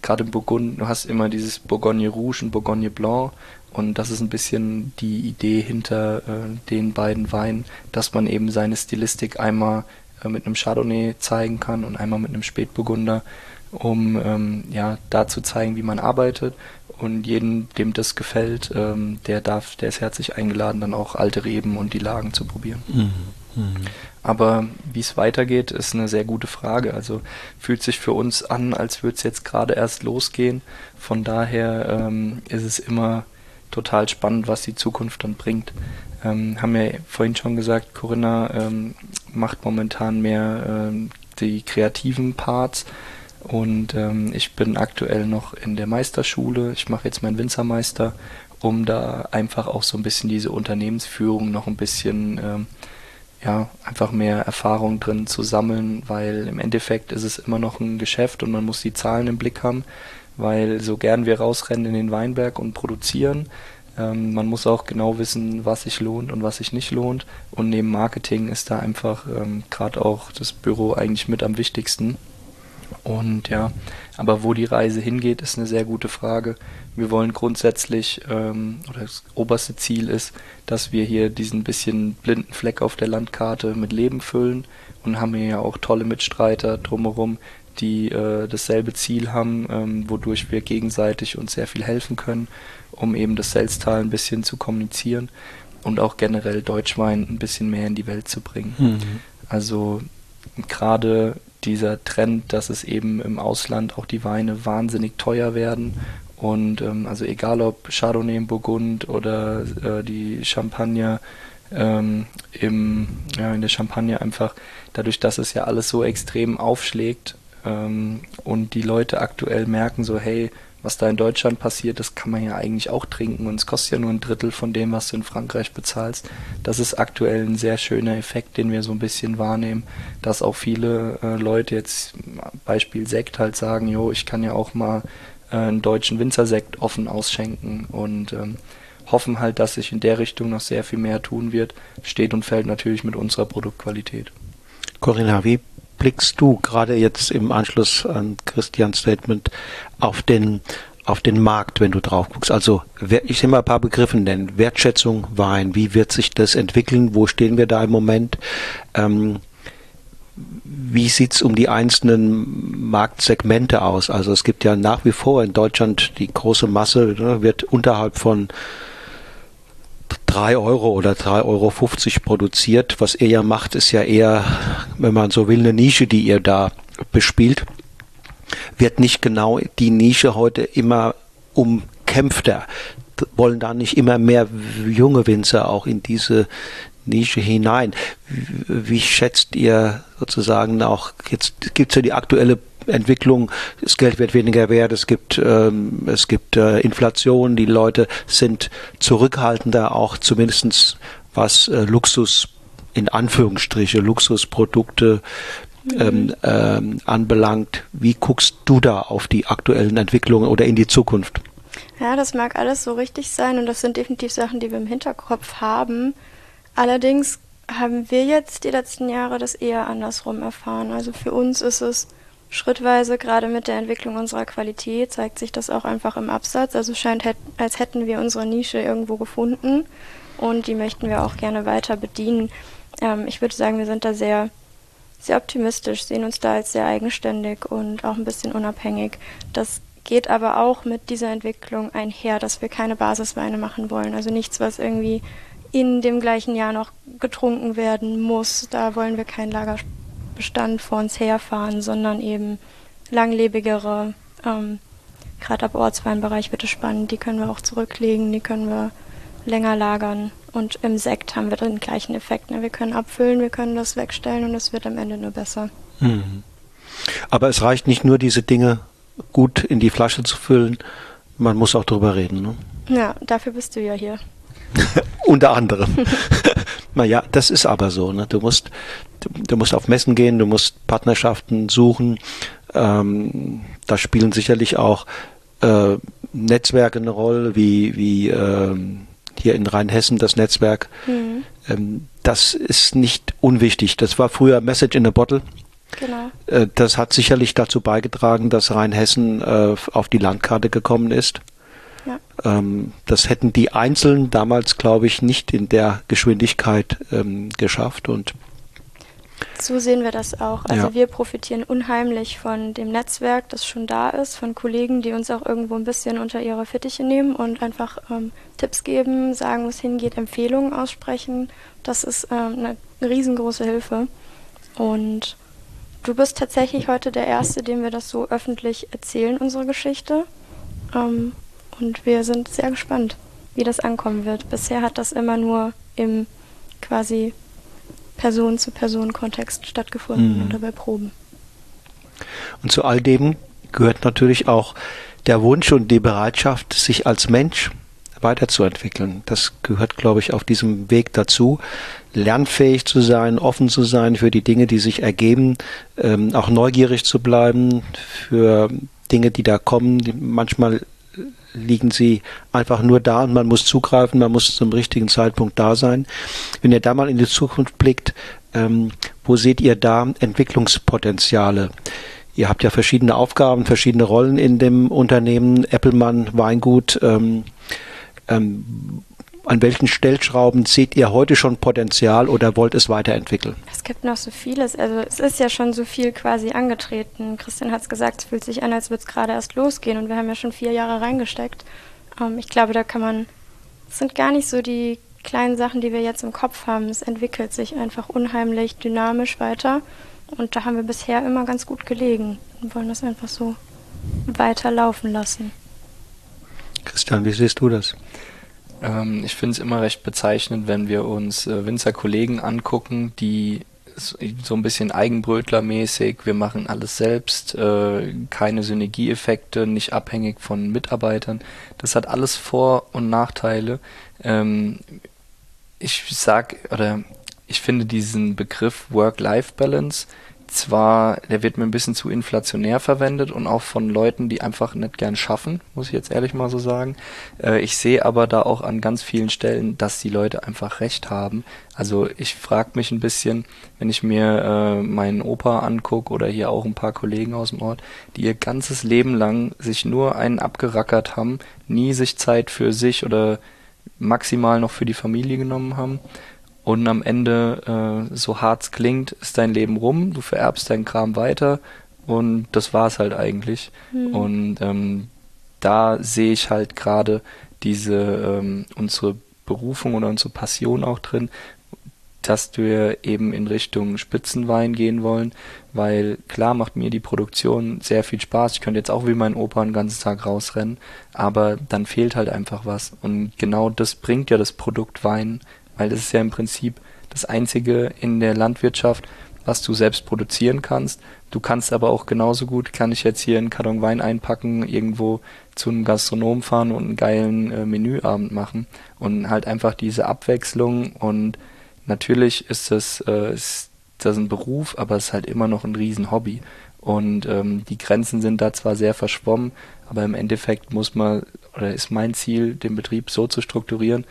gerade im Burgund, du hast immer dieses Bourgogne Rouge und Bourgogne Blanc und das ist ein bisschen die Idee hinter äh, den beiden Weinen, dass man eben seine Stilistik einmal mit einem Chardonnay zeigen kann und einmal mit einem Spätburgunder, um ähm, ja da zu zeigen, wie man arbeitet. Und jedem, dem das gefällt, ähm, der darf, der ist herzlich eingeladen, dann auch alte Reben und die Lagen zu probieren. Mhm. Mhm. Aber wie es weitergeht, ist eine sehr gute Frage. Also fühlt sich für uns an, als würde es jetzt gerade erst losgehen. Von daher ähm, ist es immer total spannend, was die Zukunft dann bringt. Ähm, haben wir vorhin schon gesagt, Corinna ähm, macht momentan mehr ähm, die kreativen Parts und ähm, ich bin aktuell noch in der Meisterschule. Ich mache jetzt meinen Winzermeister, um da einfach auch so ein bisschen diese Unternehmensführung noch ein bisschen ähm, ja, einfach mehr Erfahrung drin zu sammeln, weil im Endeffekt ist es immer noch ein Geschäft und man muss die Zahlen im Blick haben, weil so gern wir rausrennen in den Weinberg und produzieren, ähm, man muss auch genau wissen, was sich lohnt und was sich nicht lohnt. Und neben Marketing ist da einfach ähm, gerade auch das Büro eigentlich mit am wichtigsten. Und ja, aber wo die Reise hingeht, ist eine sehr gute Frage. Wir wollen grundsätzlich, ähm, oder das oberste Ziel ist, dass wir hier diesen bisschen blinden Fleck auf der Landkarte mit Leben füllen und haben hier ja auch tolle Mitstreiter drumherum, die äh, dasselbe Ziel haben, ähm, wodurch wir gegenseitig uns sehr viel helfen können, um eben das Selztal ein bisschen zu kommunizieren und auch generell Deutschwein ein bisschen mehr in die Welt zu bringen. Mhm. Also gerade dieser Trend, dass es eben im Ausland auch die Weine wahnsinnig teuer werden. Und ähm, also egal ob Chardonnay im Burgund oder äh, die Champagner ähm, im, ja, in der Champagne einfach, dadurch, dass es ja alles so extrem aufschlägt ähm, und die Leute aktuell merken so, hey, was da in Deutschland passiert, das kann man ja eigentlich auch trinken und es kostet ja nur ein Drittel von dem, was du in Frankreich bezahlst. Das ist aktuell ein sehr schöner Effekt, den wir so ein bisschen wahrnehmen, dass auch viele äh, Leute jetzt, Beispiel Sekt halt sagen, jo, ich kann ja auch mal äh, einen deutschen Winzersekt offen ausschenken und ähm, hoffen halt, dass sich in der Richtung noch sehr viel mehr tun wird. Steht und fällt natürlich mit unserer Produktqualität. Corinna, wie blickst du gerade jetzt im Anschluss an Christians Statement auf den auf den Markt, wenn du drauf guckst. Also ich will mal ein paar Begriffe nennen. Wertschätzung, Wein, wie wird sich das entwickeln? Wo stehen wir da im Moment? Ähm, wie sieht's um die einzelnen Marktsegmente aus? Also es gibt ja nach wie vor in Deutschland die große Masse, ne, wird unterhalb von 3 Euro oder 3,50 Euro produziert. Was ihr ja macht, ist ja eher, wenn man so will, eine Nische, die ihr da bespielt. Wird nicht genau die Nische heute immer umkämpfter? Wollen da nicht immer mehr junge Winzer auch in diese Nische hinein? Wie schätzt ihr sozusagen auch, jetzt gibt es ja die aktuelle Entwicklung, das Geld wird weniger wert, es gibt, ähm, es gibt äh, Inflation, die Leute sind zurückhaltender, auch zumindestens was äh, Luxus in Anführungsstriche Luxusprodukte ähm, ähm, anbelangt. Wie guckst du da auf die aktuellen Entwicklungen oder in die Zukunft? Ja, das mag alles so richtig sein und das sind definitiv Sachen, die wir im Hinterkopf haben. Allerdings haben wir jetzt die letzten Jahre das eher andersrum erfahren. Also für uns ist es schrittweise, gerade mit der Entwicklung unserer Qualität, zeigt sich das auch einfach im Absatz. Also scheint, als hätten wir unsere Nische irgendwo gefunden und die möchten wir auch gerne weiter bedienen. Ähm, ich würde sagen, wir sind da sehr, sehr optimistisch, sehen uns da als sehr eigenständig und auch ein bisschen unabhängig. Das geht aber auch mit dieser Entwicklung einher, dass wir keine Basisweine machen wollen. Also nichts, was irgendwie in dem gleichen Jahr noch getrunken werden muss. Da wollen wir kein Lagerspiel Bestand vor uns herfahren, sondern eben langlebigere, ähm, gerade ab Ortsweinbereich wird es spannend, die können wir auch zurücklegen, die können wir länger lagern. Und im Sekt haben wir den gleichen Effekt. Ne? Wir können abfüllen, wir können das wegstellen und es wird am Ende nur besser. Mhm. Aber es reicht nicht nur, diese Dinge gut in die Flasche zu füllen, man muss auch drüber reden. Ne? Ja, dafür bist du ja hier. Unter anderem. naja, das ist aber so. Ne? Du musst, du, du, musst auf Messen gehen, du musst Partnerschaften suchen. Ähm, da spielen sicherlich auch äh, Netzwerke eine Rolle, wie, wie ähm, hier in Rheinhessen das Netzwerk. Mhm. Ähm, das ist nicht unwichtig. Das war früher Message in a Bottle. Genau. Äh, das hat sicherlich dazu beigetragen, dass Rheinhessen äh, auf die Landkarte gekommen ist. Ja. Ähm, das hätten die Einzelnen damals, glaube ich, nicht in der Geschwindigkeit ähm, geschafft und So sehen wir das auch. Also ja. wir profitieren unheimlich von dem Netzwerk, das schon da ist, von Kollegen, die uns auch irgendwo ein bisschen unter ihre Fittiche nehmen und einfach ähm, Tipps geben, sagen, wo es hingeht, Empfehlungen aussprechen. Das ist ähm, eine riesengroße Hilfe. Und du bist tatsächlich heute der Erste, dem wir das so öffentlich erzählen, unsere Geschichte. Ähm, und wir sind sehr gespannt, wie das ankommen wird. Bisher hat das immer nur im quasi Person-zu-Person-Kontext stattgefunden mhm. oder bei Proben. Und zu all dem gehört natürlich auch der Wunsch und die Bereitschaft, sich als Mensch weiterzuentwickeln. Das gehört, glaube ich, auf diesem Weg dazu, lernfähig zu sein, offen zu sein für die Dinge, die sich ergeben, ähm, auch neugierig zu bleiben für Dinge, die da kommen. Die manchmal liegen sie einfach nur da und man muss zugreifen, man muss zum richtigen Zeitpunkt da sein. Wenn ihr da mal in die Zukunft blickt, ähm, wo seht ihr da Entwicklungspotenziale? Ihr habt ja verschiedene Aufgaben, verschiedene Rollen in dem Unternehmen, Applemann, Weingut. Ähm, ähm, an welchen Stellschrauben seht ihr heute schon Potenzial oder wollt es weiterentwickeln? Es gibt noch so vieles. Also es ist ja schon so viel quasi angetreten. Christian hat es gesagt, es fühlt sich an, als würde es gerade erst losgehen und wir haben ja schon vier Jahre reingesteckt. Ähm, ich glaube, da kann man, es sind gar nicht so die kleinen Sachen, die wir jetzt im Kopf haben. Es entwickelt sich einfach unheimlich dynamisch weiter und da haben wir bisher immer ganz gut gelegen und wollen das einfach so weiterlaufen lassen. Christian, wie siehst du das? Ähm, ich finde es immer recht bezeichnend, wenn wir uns äh, Winzerkollegen angucken, die so ein bisschen Eigenbrötlermäßig, wir machen alles selbst, äh, keine Synergieeffekte, nicht abhängig von Mitarbeitern. Das hat alles Vor- und Nachteile. Ähm, ich sag oder ich finde diesen Begriff Work-Life-Balance zwar, der wird mir ein bisschen zu inflationär verwendet und auch von Leuten, die einfach nicht gern schaffen, muss ich jetzt ehrlich mal so sagen. Äh, ich sehe aber da auch an ganz vielen Stellen, dass die Leute einfach recht haben. Also ich frage mich ein bisschen, wenn ich mir äh, meinen Opa angucke oder hier auch ein paar Kollegen aus dem Ort, die ihr ganzes Leben lang sich nur einen abgerackert haben, nie sich Zeit für sich oder maximal noch für die Familie genommen haben und am Ende, äh, so hart es klingt, ist dein Leben rum, du vererbst deinen Kram weiter und das war's halt eigentlich. Mhm. Und ähm, da sehe ich halt gerade diese ähm, unsere Berufung oder unsere Passion auch drin, dass wir eben in Richtung Spitzenwein gehen wollen, weil klar macht mir die Produktion sehr viel Spaß. Ich könnte jetzt auch wie mein Opa einen ganzen Tag rausrennen, aber dann fehlt halt einfach was. Und genau das bringt ja das Produkt Wein weil das ist ja im Prinzip das einzige in der Landwirtschaft, was du selbst produzieren kannst. Du kannst aber auch genauso gut, kann ich jetzt hier einen Karton Wein einpacken, irgendwo zu einem Gastronom fahren und einen geilen äh, Menüabend machen und halt einfach diese Abwechslung und natürlich ist das, äh, ist das ein Beruf, aber es ist halt immer noch ein Riesenhobby und ähm, die Grenzen sind da zwar sehr verschwommen, aber im Endeffekt muss man oder ist mein Ziel, den Betrieb so zu strukturieren,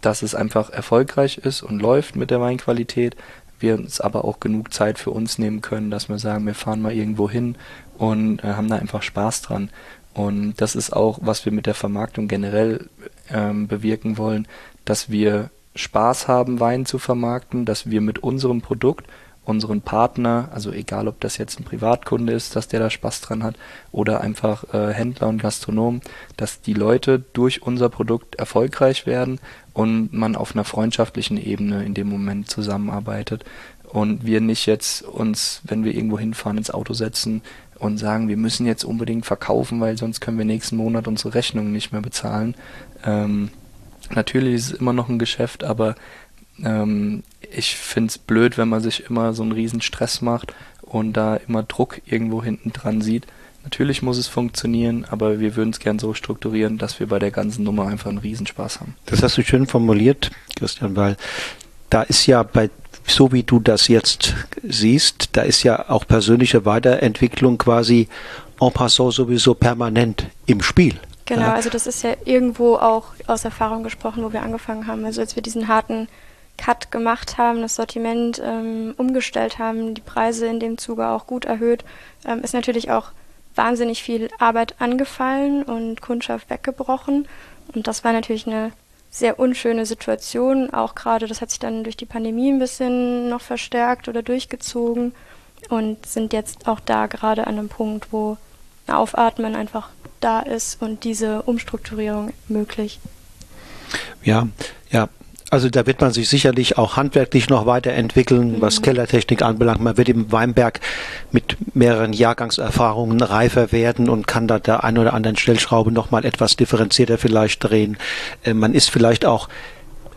dass es einfach erfolgreich ist und läuft mit der Weinqualität, wir uns aber auch genug Zeit für uns nehmen können, dass wir sagen, wir fahren mal irgendwo hin und äh, haben da einfach Spaß dran. Und das ist auch, was wir mit der Vermarktung generell ähm, bewirken wollen, dass wir Spaß haben, Wein zu vermarkten, dass wir mit unserem Produkt unseren Partner, also egal ob das jetzt ein Privatkunde ist, dass der da Spaß dran hat, oder einfach äh, Händler und Gastronomen, dass die Leute durch unser Produkt erfolgreich werden und man auf einer freundschaftlichen Ebene in dem Moment zusammenarbeitet und wir nicht jetzt uns, wenn wir irgendwo hinfahren, ins Auto setzen und sagen, wir müssen jetzt unbedingt verkaufen, weil sonst können wir nächsten Monat unsere Rechnungen nicht mehr bezahlen. Ähm, natürlich ist es immer noch ein Geschäft, aber ähm, ich finde es blöd, wenn man sich immer so einen riesen Stress macht und da immer Druck irgendwo hinten dran sieht. Natürlich muss es funktionieren, aber wir würden es gern so strukturieren, dass wir bei der ganzen Nummer einfach einen Riesenspaß haben. Das hast du schön formuliert, Christian, weil da ist ja bei so wie du das jetzt siehst, da ist ja auch persönliche Weiterentwicklung quasi en passant sowieso permanent im Spiel. Genau, ja? also das ist ja irgendwo auch aus Erfahrung gesprochen, wo wir angefangen haben. Also als wir diesen harten Cut gemacht haben, das Sortiment ähm, umgestellt haben, die Preise in dem Zuge auch gut erhöht, ähm, ist natürlich auch wahnsinnig viel Arbeit angefallen und Kundschaft weggebrochen. Und das war natürlich eine sehr unschöne Situation. Auch gerade, das hat sich dann durch die Pandemie ein bisschen noch verstärkt oder durchgezogen und sind jetzt auch da gerade an einem Punkt, wo ein Aufatmen einfach da ist und diese Umstrukturierung möglich. Ja, ja, also da wird man sich sicherlich auch handwerklich noch weiterentwickeln, mhm. was Kellertechnik anbelangt. Man wird im Weinberg mit mehreren Jahrgangserfahrungen reifer werden und kann da der ein oder anderen Stellschraube noch mal etwas differenzierter vielleicht drehen. Äh, man ist vielleicht auch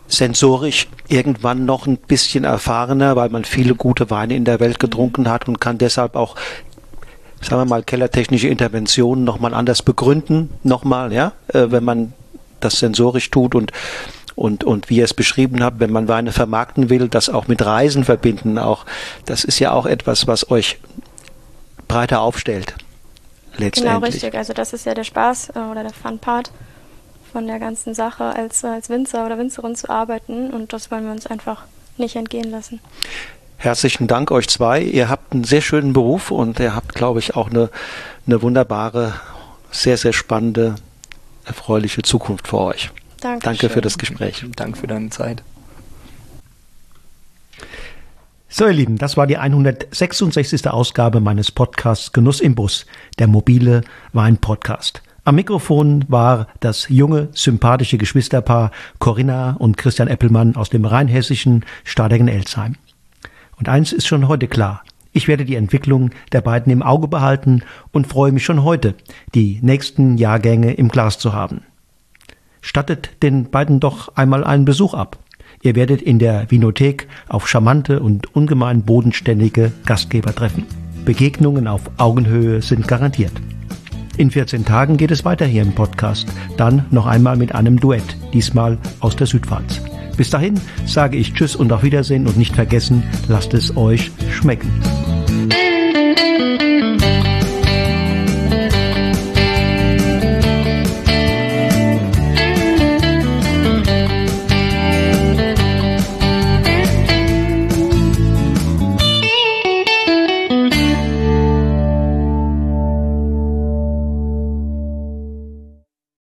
sensorisch irgendwann noch ein bisschen erfahrener, weil man viele gute Weine in der Welt mhm. getrunken hat und kann deshalb auch sagen wir mal kellertechnische Interventionen noch mal anders begründen, noch mal, ja, äh, wenn man das sensorisch tut und und, und wie ihr es beschrieben habt, wenn man Weine vermarkten will, das auch mit Reisen verbinden, auch, das ist ja auch etwas, was euch breiter aufstellt. Letztendlich. Genau, richtig. Also das ist ja der Spaß äh, oder der Fun-Part von der ganzen Sache, als, als Winzer oder Winzerin zu arbeiten und das wollen wir uns einfach nicht entgehen lassen. Herzlichen Dank euch zwei. Ihr habt einen sehr schönen Beruf und ihr habt, glaube ich, auch eine, eine wunderbare, sehr, sehr spannende, erfreuliche Zukunft vor euch. Danke, Danke für das Gespräch. Danke für deine Zeit. So, ihr Lieben, das war die 166. Ausgabe meines Podcasts Genuss im Bus, der mobile Wein-Podcast. Am Mikrofon war das junge, sympathische Geschwisterpaar Corinna und Christian Eppelmann aus dem rheinhessischen Stadegen-Elsheim. Und eins ist schon heute klar. Ich werde die Entwicklung der beiden im Auge behalten und freue mich schon heute, die nächsten Jahrgänge im Glas zu haben. Stattet den beiden doch einmal einen Besuch ab. Ihr werdet in der Vinothek auf charmante und ungemein bodenständige Gastgeber treffen. Begegnungen auf Augenhöhe sind garantiert. In 14 Tagen geht es weiter hier im Podcast, dann noch einmal mit einem Duett, diesmal aus der Südpfalz. Bis dahin sage ich Tschüss und auf Wiedersehen und nicht vergessen, lasst es euch schmecken.